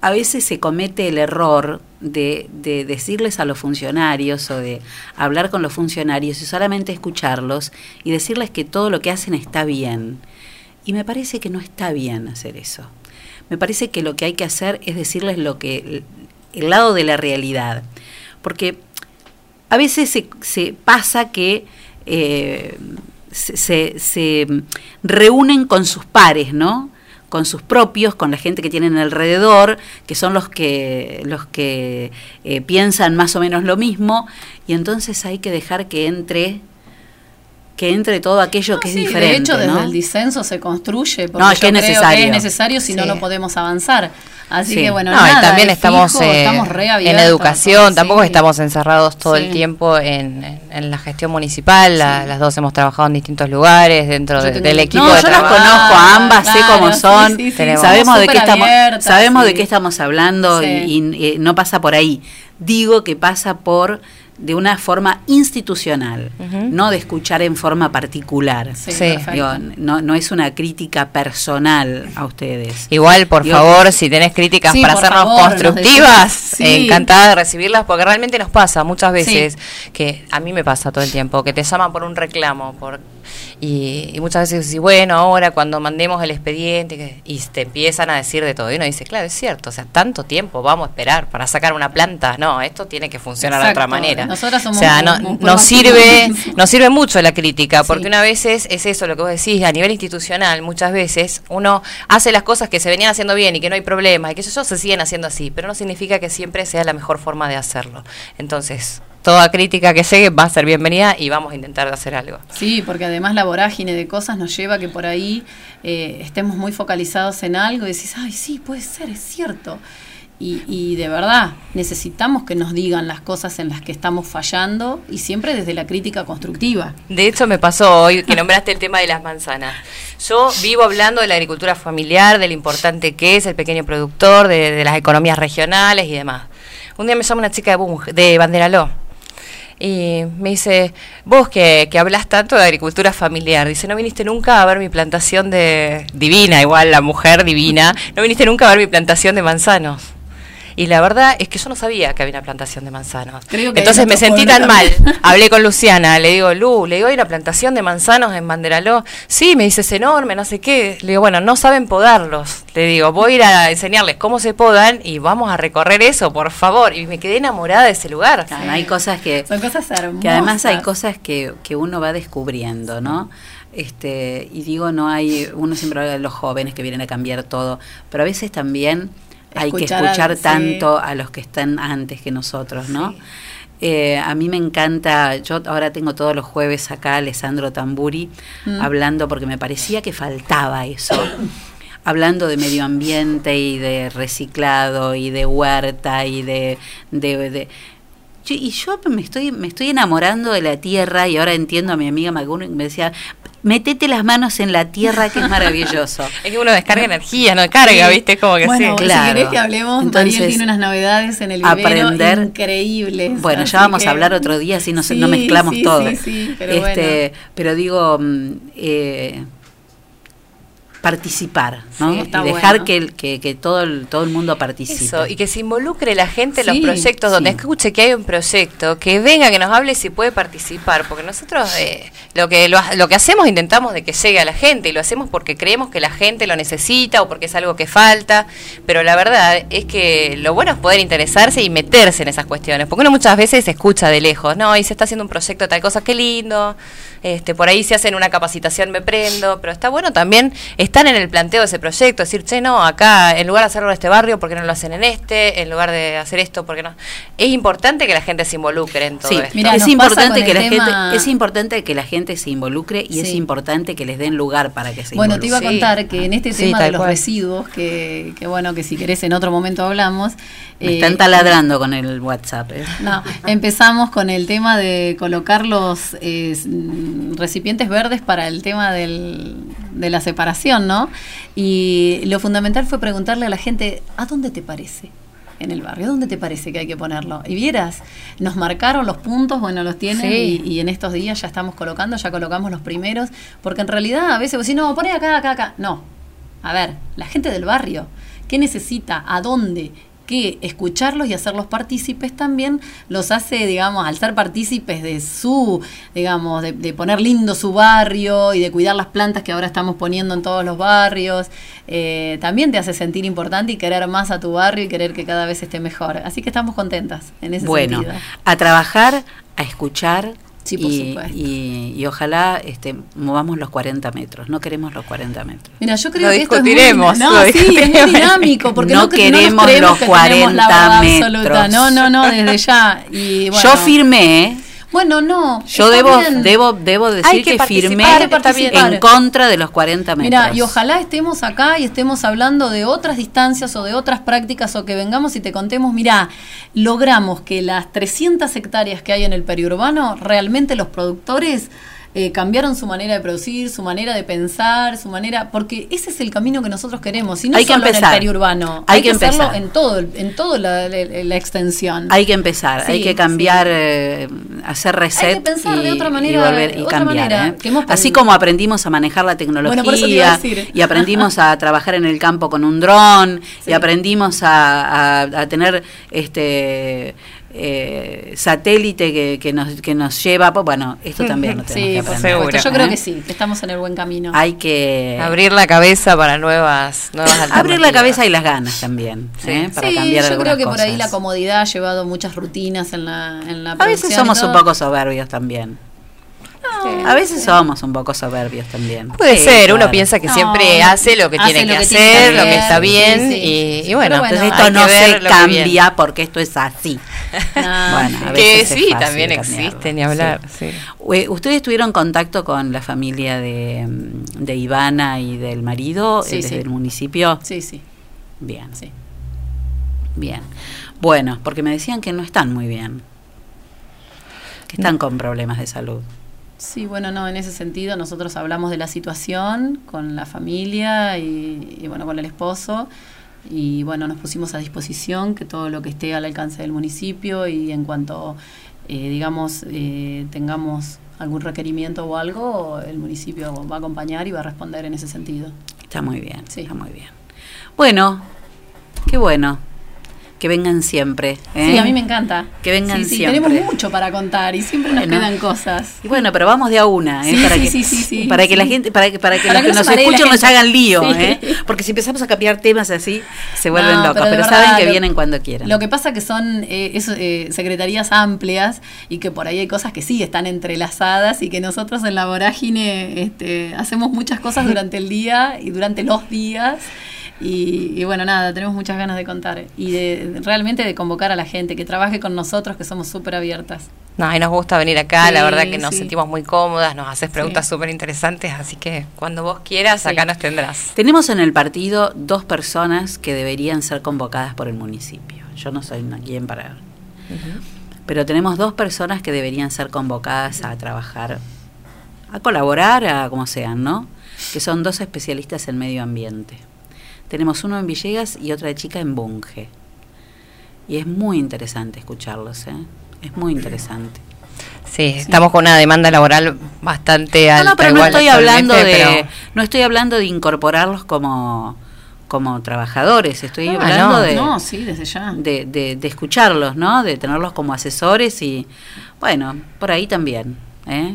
a veces se comete el error de, de decirles a los funcionarios o de hablar con los funcionarios y solamente escucharlos y decirles que todo lo que hacen está bien. Y me parece que no está bien hacer eso. Me parece que lo que hay que hacer es decirles lo que el lado de la realidad. Porque a veces se, se pasa que eh, se, se- se reúnen con sus pares, ¿no? Con sus propios, con la gente que tienen alrededor, que son los que los que eh, piensan más o menos lo mismo, y entonces hay que dejar que entre que entre todo aquello que es Sí, diferente. de hecho, desde el disenso se construye, porque No, es yo que es creo necesario. que es necesario, si no, Sí. no podemos avanzar. Así Sí. que bueno, No, nada, y también es estamos, fijo, eh, estamos re en educación, sí. tampoco estamos encerrados todo el tiempo en, en- en la gestión municipal, la- las dos hemos trabajado en distintos lugares dentro de- del equipo No, de yo las trabajo. conozco a ambas, sé cómo son, sí, sí, Tenemos- sabemos de qué estamos, abiertas, sabemos de qué estamos hablando Sí. y, y, eh, no pasa por ahí. Digo que pasa por de una forma institucional, no de escuchar en forma particular. Sí, Sí. perfecto. Digo, no, no es una crítica personal a ustedes. Igual, por Digo, favor, si tenés críticas Sí, para hacernos favor, constructivas, eh, encantada de recibirlas, porque realmente nos pasa muchas veces, que a mí me pasa todo el tiempo, que te llaman por un reclamo, por y, y muchas veces decís, bueno, ahora cuando mandemos el expediente, que- y te empiezan a decir de todo, y uno dice, claro, es cierto, o sea, tanto tiempo vamos a esperar para sacar una planta, no, esto tiene que funcionar de otra manera. Nosotras somos o sea, no- muy nos sirve, nos sirve mucho la crítica, porque Sí. una vez es, es eso lo que vos decís, a nivel institucional, muchas veces uno hace las cosas que se venían haciendo bien y que no hay problema, y que eso se siguen haciendo así, pero no significa que siempre sea la mejor forma de hacerlo. Entonces, toda crítica que llegue va a ser bienvenida y vamos a intentar de hacer algo. Sí, porque además la vorágine de cosas nos lleva a que por ahí eh, estemos muy focalizados en algo y decís, ay, sí, puede ser, es cierto. Y, y de verdad, necesitamos que nos digan las cosas en las que estamos fallando y siempre desde la crítica constructiva. De hecho, me pasó hoy que nombraste el tema de las manzanas. Yo vivo hablando de la agricultura familiar, de lo importante que es el pequeño productor, de, de las economías regionales y demás. Un día me llama una chica de, Bunge- de Banderaló y me dice, vos que, que hablas tanto de agricultura familiar, dice, no viniste nunca a ver mi plantación de... Divina, igual, la mujer divina, no viniste nunca a ver mi plantación de manzanos. Y la verdad es que yo no sabía que había una plantación de manzanos. Creo que Entonces en me sentí tan mal. Hablé con Luciana, le digo, Lu, le digo, hay una plantación de manzanos en Banderaló. Sí, me dice, es enorme, no sé qué. Le digo, bueno, no saben podarlos. Le digo, voy a ir a enseñarles cómo se podan y vamos a recorrer eso, por favor. Y me quedé enamorada de ese lugar. Claro, Hay cosas que, Son cosas hermosas. que además hay cosas que, que uno va descubriendo, ¿no? Este, y digo, no hay, uno siempre habla de los jóvenes que vienen a cambiar todo, pero a veces también hay que Escuchar sí. tanto a los que están antes que nosotros, ¿no? Eh, a mí me encanta, yo ahora tengo todos los jueves acá a Alessandro Tamburi Mm. hablando porque me parecía que faltaba eso. hablando de medio ambiente y de reciclado y de huerta y de, de, de- Yo- y yo me estoy me estoy enamorando de la tierra y ahora entiendo a mi amiga Maguno que me decía metete las manos en la tierra que es maravilloso Es que uno descarga energía, no carga, Sí. ¿viste? Como que bueno, sí. si claro. querés que hablemos, Entonces, Mariel tiene unas novedades en el vivero aprender- increíbles. Bueno, ya vamos que- a hablar otro día, así no, se- Sí, no mezclamos sí, todo. Sí, sí, pero este, bueno. pero digo, mm, eh, participar, ¿no? Sí, y dejar bueno. que, el- que, que todo, el, todo el mundo participe. Eso, y que se involucre la gente en los proyectos, donde sí. escuche que hay un proyecto, que venga, que nos hable si puede participar, porque nosotros eh, lo que lo, lo que hacemos intentamos de que llegue a la gente, y lo hacemos porque creemos que la gente lo necesita o porque es algo que falta, pero la verdad es que lo bueno es poder interesarse y meterse en esas cuestiones, porque uno muchas veces escucha de lejos, no, y se está haciendo un proyecto de tal cosa, qué lindo, este, por ahí se hacen una capacitación, me prendo, pero está bueno también estar en el planteo de ese proyecto, decir, che, no, acá, en lugar de hacerlo en este barrio, ¿por qué no lo hacen en este? En lugar de hacer esto, ¿por qué no? Es importante que la gente se involucre en todo Sí, esto. Mira, es importante que la tema- gente es importante que la gente se involucre y es importante que les den lugar para que se Bueno, te iba a involucren. contar que en este tema de los cual. residuos, que, que bueno, que si querés en otro momento hablamos. Me eh, están taladrando con el WhatsApp. ¿eh? No, empezamos con el tema de colocar los eh, recipientes verdes para el tema del, de la separación, ¿no? Y lo fundamental fue preguntarle a la gente, ¿a dónde te parece? En el barrio, ¿dónde te parece que hay que ponerlo? Y vieras, nos marcaron los puntos, bueno, los tienen Sí. y, y en estos días ya estamos colocando, ya colocamos los primeros, porque en realidad a veces vos decís, no, poné acá, acá, acá. No, a ver, la gente del barrio, ¿qué necesita? ¿A dónde? Que escucharlos y hacerlos partícipes también los hace, digamos, al ser partícipes de su, digamos, de, de poner lindo su barrio y de cuidar las plantas que ahora estamos poniendo en todos los barrios, eh, también te hace sentir importante y querer más a tu barrio y querer que cada vez esté mejor. Así que estamos contentas en ese Bueno, sentido. a trabajar, a escuchar. Sí, por y, supuesto. y- y ojalá este, movamos los 40 metros. No queremos los 40 metros. Mira, yo creo Lo que esto es discutiremos, muy, no, lo sí, es muy discutiremos. dinámico porque No no, cre- queremos los que tenemos la 40 verdad absoluta. metros. No, no, no, desde ya. Y bueno, Yo firmé. Bueno, no. Yo debo, bien. debo, debo decir que que, firmé en contra de los 40 metros. Mira, y ojalá estemos acá y estemos hablando de otras distancias o de otras prácticas o que vengamos y te contemos, mira, logramos que las 300 hectáreas que hay en el periurbano, realmente los productores eh, cambiaron su manera de producir, su manera de pensar, su manera, porque ese es el camino que nosotros queremos, y no Hay que solo en empezar. el periurbano, Hay hay, que que, hacerlo empezar. en todo, en toda la, la- la extensión. Hay que empezar, hay que cambiar, eh, hacer reset Hay que pensar y, de otra y manera, volver y otra cambiar. manera, ¿eh? que hemos Así como aprendimos a manejar la tecnología Bueno, y aprendimos a trabajar en el campo con un dron y aprendimos a, a- a tener este eh, satélite que, que nos que nos lleva, pues, bueno, esto también lo tenemos Sí, que supuesto. Yo creo ¿eh? que sí, que estamos en el buen camino. Hay que Abrir la cabeza para nuevas, nuevas abrir la alternativas. cabeza y las ganas también, ¿eh? para sí, cambiar yo creo que por ahí cosas. la comodidad ha llevado muchas rutinas en la, en la A veces somos un poco soberbios también. A veces somos un poco soberbios también. Puede Sí, ser, uno piensa que No, siempre hace lo que hace tiene lo que que tiene que hacer, lo que está bien, sí, sí. y, y bueno, Entonces hay esto que no se que cambia porque esto es así. bueno, a Que veces es sí, fácil también cambiarlo. existe, ni hablar, sí. ¿Ustedes tuvieron contacto con la familia de, de Ivana y del marido Sí, eh, desde sí. el municipio? Sí, sí. Bien. Sí. Bien. Bueno, porque me decían que no están muy bien. Que están con problemas de salud. Sí, bueno, no, en ese sentido nosotros hablamos de la situación con la familia y, y, bueno, con el esposo y bueno, nos pusimos a disposición que todo lo que esté al alcance del municipio y en cuanto, eh, digamos, eh, tengamos algún requerimiento o algo, el municipio va a acompañar y va a responder en ese sentido. Está muy bien, está muy bien. Bueno, qué bueno. Que vengan siempre. ¿eh? Sí, a mí me encanta. Que vengan Sí, sí, siempre. tenemos mucho para contar y siempre nos Bueno. quedan cosas. Y bueno, pero vamos de a una, ¿eh? Sí, para sí, que, sí, sí, sí, para que la gente, para que, para que Para los que que no nos la escuchan nos hagan lío. ¿eh? Porque si empezamos a cambiar temas así, se vuelven No, locos. Pero, verdad, saben que lo- vienen cuando quieran. Lo que pasa que son eh, es, eh, secretarías amplias y que por ahí hay cosas que sí están entrelazadas y que nosotros en la vorágine este, hacemos muchas cosas durante el día y durante los días. Y, y bueno, nada, tenemos muchas ganas de contar y de realmente de convocar a la gente que trabaje con nosotros, que somos súper abiertas. No, y nos gusta venir acá, la verdad que nos sí. sentimos muy cómodas, nos haces preguntas Sí. súper interesantes, así que cuando vos quieras, Sí. acá nos tendrás. Tenemos en el partido dos personas que deberían ser convocadas por el municipio. Yo no soy quien para... Pero tenemos dos personas que deberían ser convocadas a trabajar, a colaborar, a como sean, ¿no? Que son dos especialistas en medio ambiente. Tenemos uno en Villegas y otra chica en Bunge. Y es muy interesante escucharlos, ¿eh? Es muy interesante. Sí, estamos con una demanda laboral bastante No, alta. no, pero no estoy hablando de no estoy hablando de incorporarlos como como trabajadores, estoy Ah, hablando no, de, no, sí, desde ya. de, de- de escucharlos, ¿no? De tenerlos como asesores y bueno, por ahí también, ¿eh?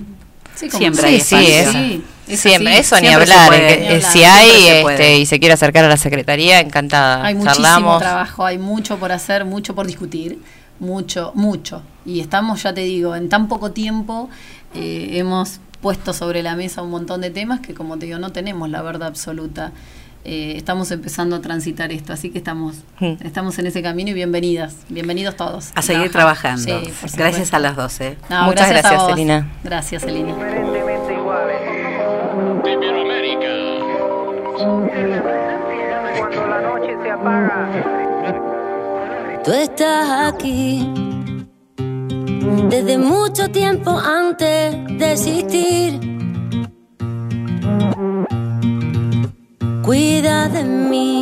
Sí, siempre Sí, hay sí, espacio. es- Sí, Siempre, eso ni Siempre hablar. puede. eh, que, Ni hablar, si hay este, y se quiere acercar a la secretaría, encantada. Hay muchísimo Charlamos. trabajo, hay mucho por hacer, mucho por discutir, mucho, mucho. Y estamos, ya te digo, en tan poco tiempo eh, hemos puesto sobre la mesa un montón de temas que, como te digo, no tenemos la verdad absoluta. Eh, estamos empezando a transitar esto, así que estamos, Hmm. estamos en ese camino y bienvenidas, bienvenidos todos. A seguir Trabajar. trabajando. Sí, Gracias a las 12. No, Muchas gracias, vos. Celina. Gracias, Celina. Tú estás aquí desde mucho tiempo antes de existir. Cuida de mí,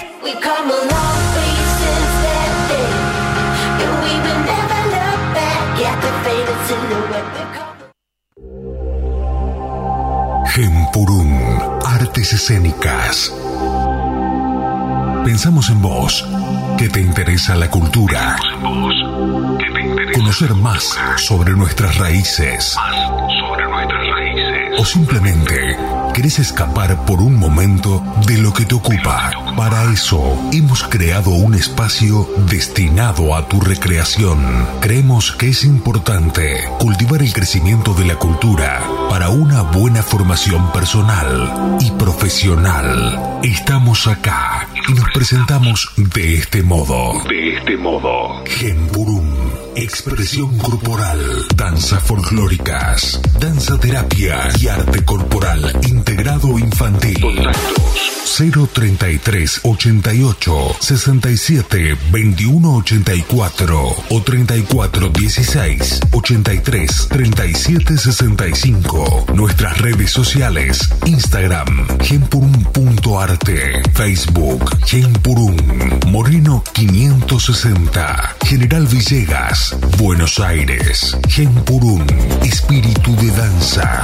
Gempurún, Artes Escénicas. Pensamos en vos, que te interesa la cultura. Conocer más sobre nuestras raíces. O simplemente querés escapar por un momento de lo que te ocupa. Para eso hemos creado un espacio destinado a tu recreación. Creemos que es importante cultivar el crecimiento de la cultura para una buena formación personal y profesional. Estamos acá y nos presentamos de este modo. De este modo. Gemburum. Expresión corporal, danza folclóricas, danza terapia y arte corporal integrado infantil. 033 88 67 21 84 o 34 16 83 37 65. Nuestras redes sociales: Instagram, gempurum.arte, Facebook, Gempurum, Moreno 560, General Villegas, Buenos Aires, Gempurum, Espíritu de Danza.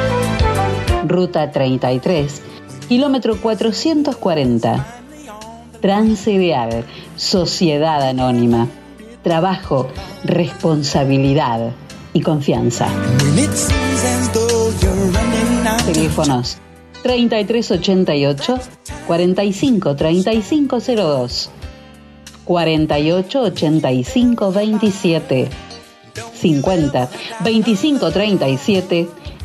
Ruta 33, kilómetro 440. Transcereal Sociedad Anónima. Trabajo, responsabilidad y confianza. Teléfonos 3388 45 3502 48 85 27 50 25 37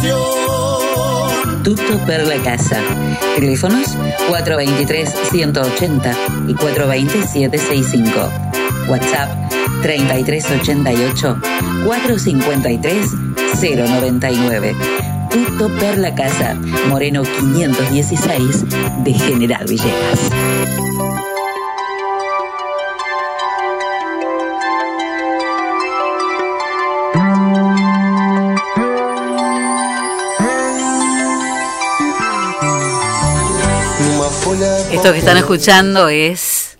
financiación. Tutto per la casa. Teléfonos 423-180 y 420-765. WhatsApp 3388-453-099. Tutto per la casa. Moreno 516 de General Villegas. Esto que están escuchando es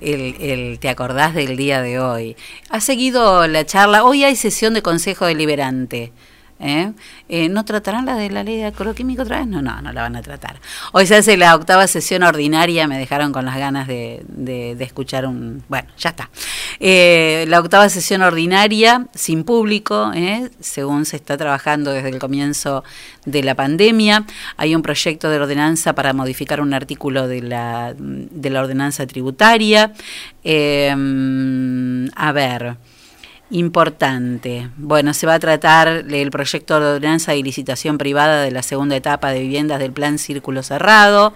el, el ¿Te acordás del día de hoy? Ha seguido la charla. Hoy hay sesión de Consejo Deliberante. ¿Eh? Eh, ¿No tratarán la de la ley de agroquímico otra vez? No, no, no la van a tratar. Hoy se hace la octava sesión ordinaria, me dejaron con las ganas de, de- de escuchar un... Bueno, ya está. Eh, la octava sesión ordinaria, sin público, ¿eh? según se está trabajando desde el comienzo de la pandemia. Hay un proyecto de ordenanza para modificar un artículo de la, de la ordenanza tributaria. Eh, a ver... Importante. Bueno, se va a tratar el proyecto de ordenanza de licitación privada de la segunda etapa de viviendas del plan Círculo Cerrado.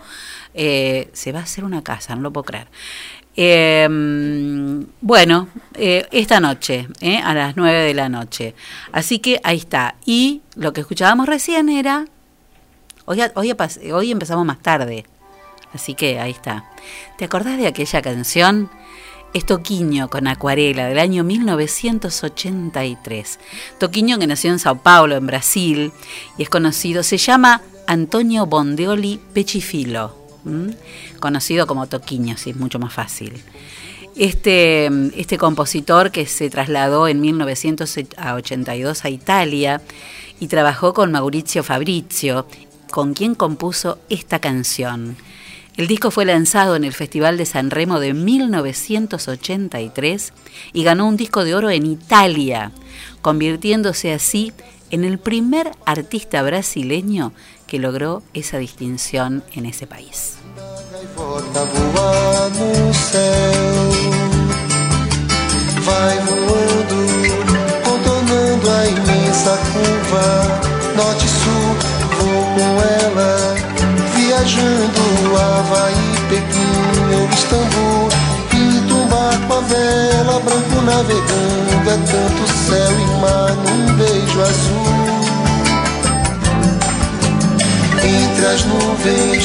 Eh, se va a hacer una casa, no lo puedo creer. Eh, bueno, eh, esta noche, eh, a las 9 de la noche. Así que ahí está. Y lo que escuchábamos recién era... Hoy, hoy, hoy empezamos más tarde. Así que ahí está. ¿Te acordás de aquella canción? Es Toquiño con Acuarela del año 1983. Toquiño que nació en Sao Paulo, en Brasil, y es conocido, se llama Antonio Bondeoli Pechifilo, conocido como Toquiño, si es mucho más fácil. Este, este compositor que se trasladó en 1982 a Italia y trabajó con Maurizio Fabrizio, con quien compuso esta canción. El disco fue lanzado en el Festival de San Remo de 1983 y ganó un disco de oro en Italia, convirtiéndose así en el primer artista brasileño que logró esa distinción en ese país. Viajando Havaí, Pequim ou Istambul. Pinto um barco a vela, branco navegando, é tanto céu e mar num beijo azul. Entre as nuvens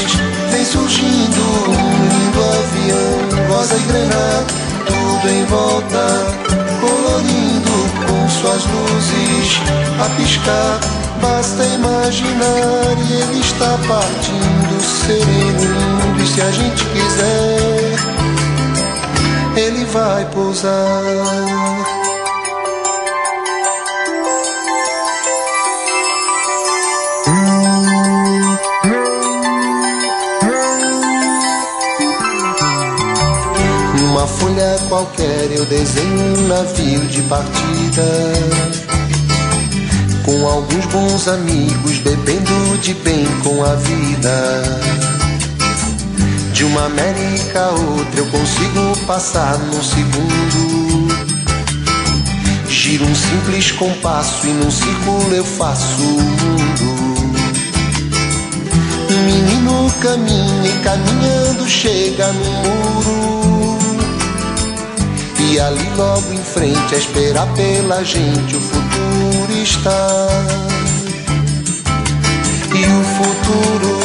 vem surgindo um lindo avião, rosa e grená, tudo em volta, colorindo com suas luzes a piscar. Basta imaginar e ele está partindo, sereno e se a gente quiser, ele vai pousar. Uma folha qualquer eu desenho um navio de partida. Com alguns bons amigos, bebendo de bem com a vida. De uma América a outra eu consigo passar num segundo. Giro um simples compasso e num círculo eu faço o mundo. Um menino caminha e caminhando chega no muro. E ali logo em frente a esperar pela gente o futuro E o futuro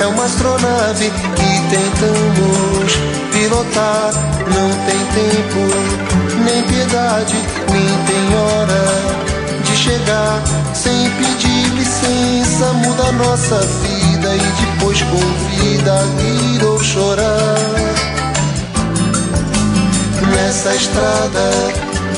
é uma astronave que tentamos pilotar. Não tem tempo, nem piedade, nem tem hora de chegar. Sem pedir licença, muda a nossa vida e depois convida a rir ou chorar. Nessa estrada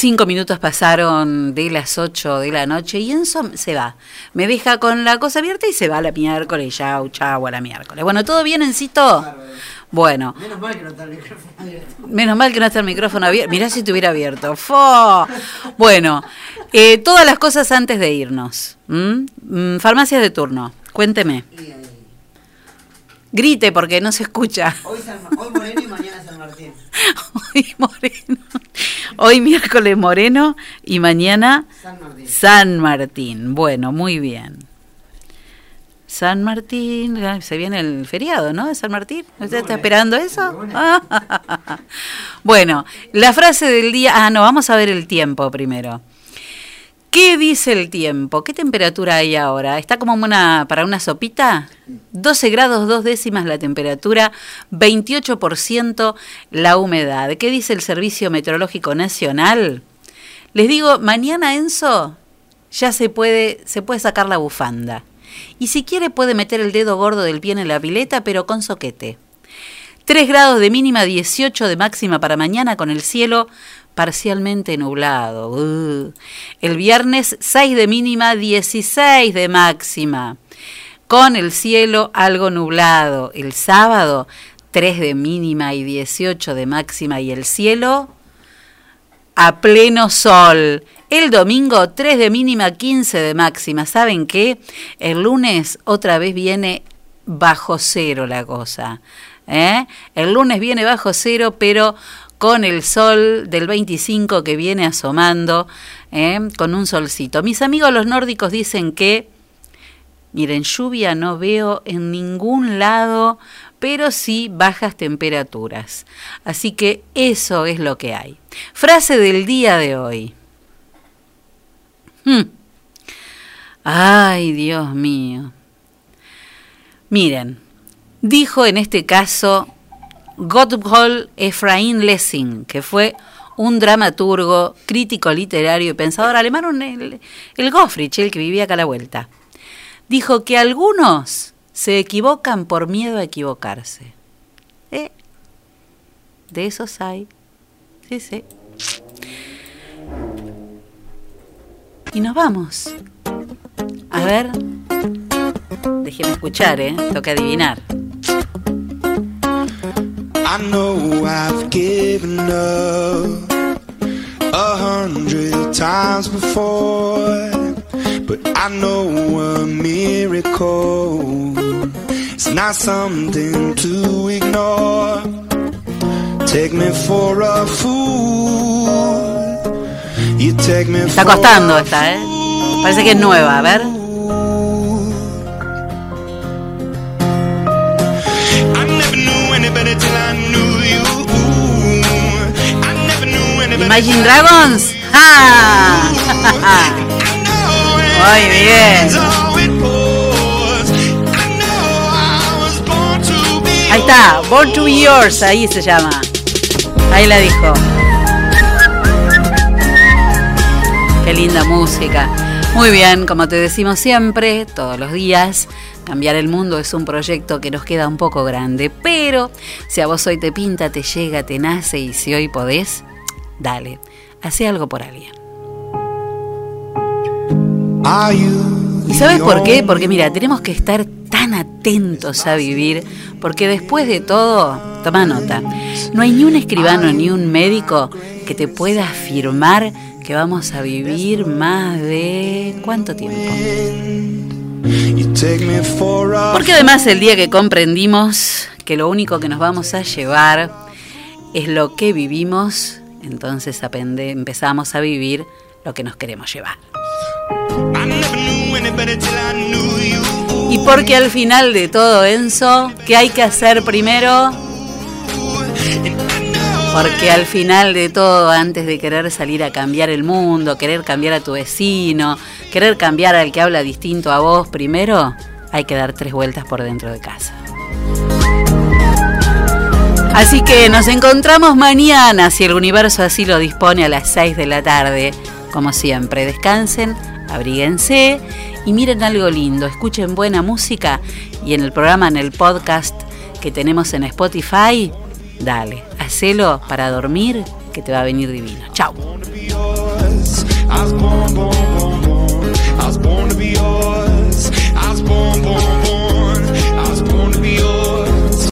Cinco minutos pasaron de las 8 de la noche y Enzo se va. Me deja con la cosa abierta y se va a la miércoles. Chau, chau, a la miércoles. Bueno, ¿todo bien, Encito? Bueno, Menos mal que no está el micrófono abierto. menos mal que no está el micrófono abierto. Mirá si estuviera abierto. ¡Fo! Bueno, eh, todas las cosas antes de irnos. Mm, farmacias de turno, cuénteme. Grite porque no se escucha. Hoy, San, hoy Moreno y mañana San Martín. Hoy Moreno. Hoy miércoles Moreno y mañana San Martín. San Martín. Bueno, muy bien. San Martín, se viene el feriado, ¿no? De San Martín. ¿Usted está esperando eso? bueno, la frase del día. Ah, no, vamos a ver el tiempo primero. ¿Qué dice el tiempo? ¿Qué temperatura hay ahora? ¿Está como una para una sopita? 12 grados, dos décimas la temperatura, 28% la humedad. ¿Qué dice el Servicio Meteorológico Nacional? Les digo, mañana Enzo ya se puede, se puede sacar la bufanda. Y si quiere puede meter el dedo gordo del pie en la pileta, pero con soquete. 3 grados de mínima, 18 de máxima para mañana con el cielo parcialmente nublado. Uh. El viernes 6 de mínima, 16 de máxima. Con el cielo algo nublado. El sábado 3 de mínima y 18 de máxima y el cielo a pleno sol. El domingo 3 de mínima, 15 de máxima. ¿Saben qué? El lunes otra vez viene bajo cero la cosa. ¿eh? El lunes viene bajo cero, pero con el sol del 25 que viene asomando, ¿eh? con un solcito. Mis amigos los nórdicos dicen que, miren, lluvia no veo en ningún lado, pero sí bajas temperaturas. Así que eso es lo que hay. Frase del día de hoy. Hmm. Ay, Dios mío. Miren, dijo en este caso Gotthold Ephraim Lessing, que fue un dramaturgo, crítico literario y pensador alemán, un- el, el Goffrich, el que vivía acá a la vuelta. Dijo que algunos se equivocan por miedo a equivocarse. ¿Eh? De esos hay. Sí, sí. Y nos vamos. A ver. Déjenme escuchar, ¿eh? Que adivinar. I know I've given up a hundred times before, but I know a miracle. It's not something to ignore. Take me for a fool. You take me Está for costando a esta, ¿eh? Parece que es nueva, a ver. Imagine Dragons. ¡Ah! Muy bien. Ahí está, Born to be yours, ahí se llama. Ahí la dijo. Qué linda música. Muy bien, como te decimos siempre, todos los días, cambiar el mundo es un proyecto que nos queda un poco grande, pero si a vos hoy te pinta, te llega, te nace y si hoy podés, dale, hace algo por alguien. ¿Y sabes por qué? Porque mira, tenemos que estar tan atentos a vivir, porque después de todo, toma nota, no hay ni un escribano ni un médico que te pueda afirmar que vamos a vivir más de cuánto tiempo. Porque además el día que comprendimos que lo único que nos vamos a llevar es lo que vivimos, entonces aprende- empezamos a vivir lo que nos queremos llevar. Y porque al final de todo, Enzo, ¿qué hay que hacer primero? Porque al final de todo, antes de querer salir a cambiar el mundo, querer cambiar a tu vecino, querer cambiar al que habla distinto a vos, primero hay que dar tres vueltas por dentro de casa. Así que nos encontramos mañana, si el universo así lo dispone, a las 6 de la tarde. Como siempre, descansen, abríguense y miren algo lindo, escuchen buena música y en el programa, en el podcast que tenemos en Spotify, dale, hacelo para dormir, que te va a venir divino. Chau.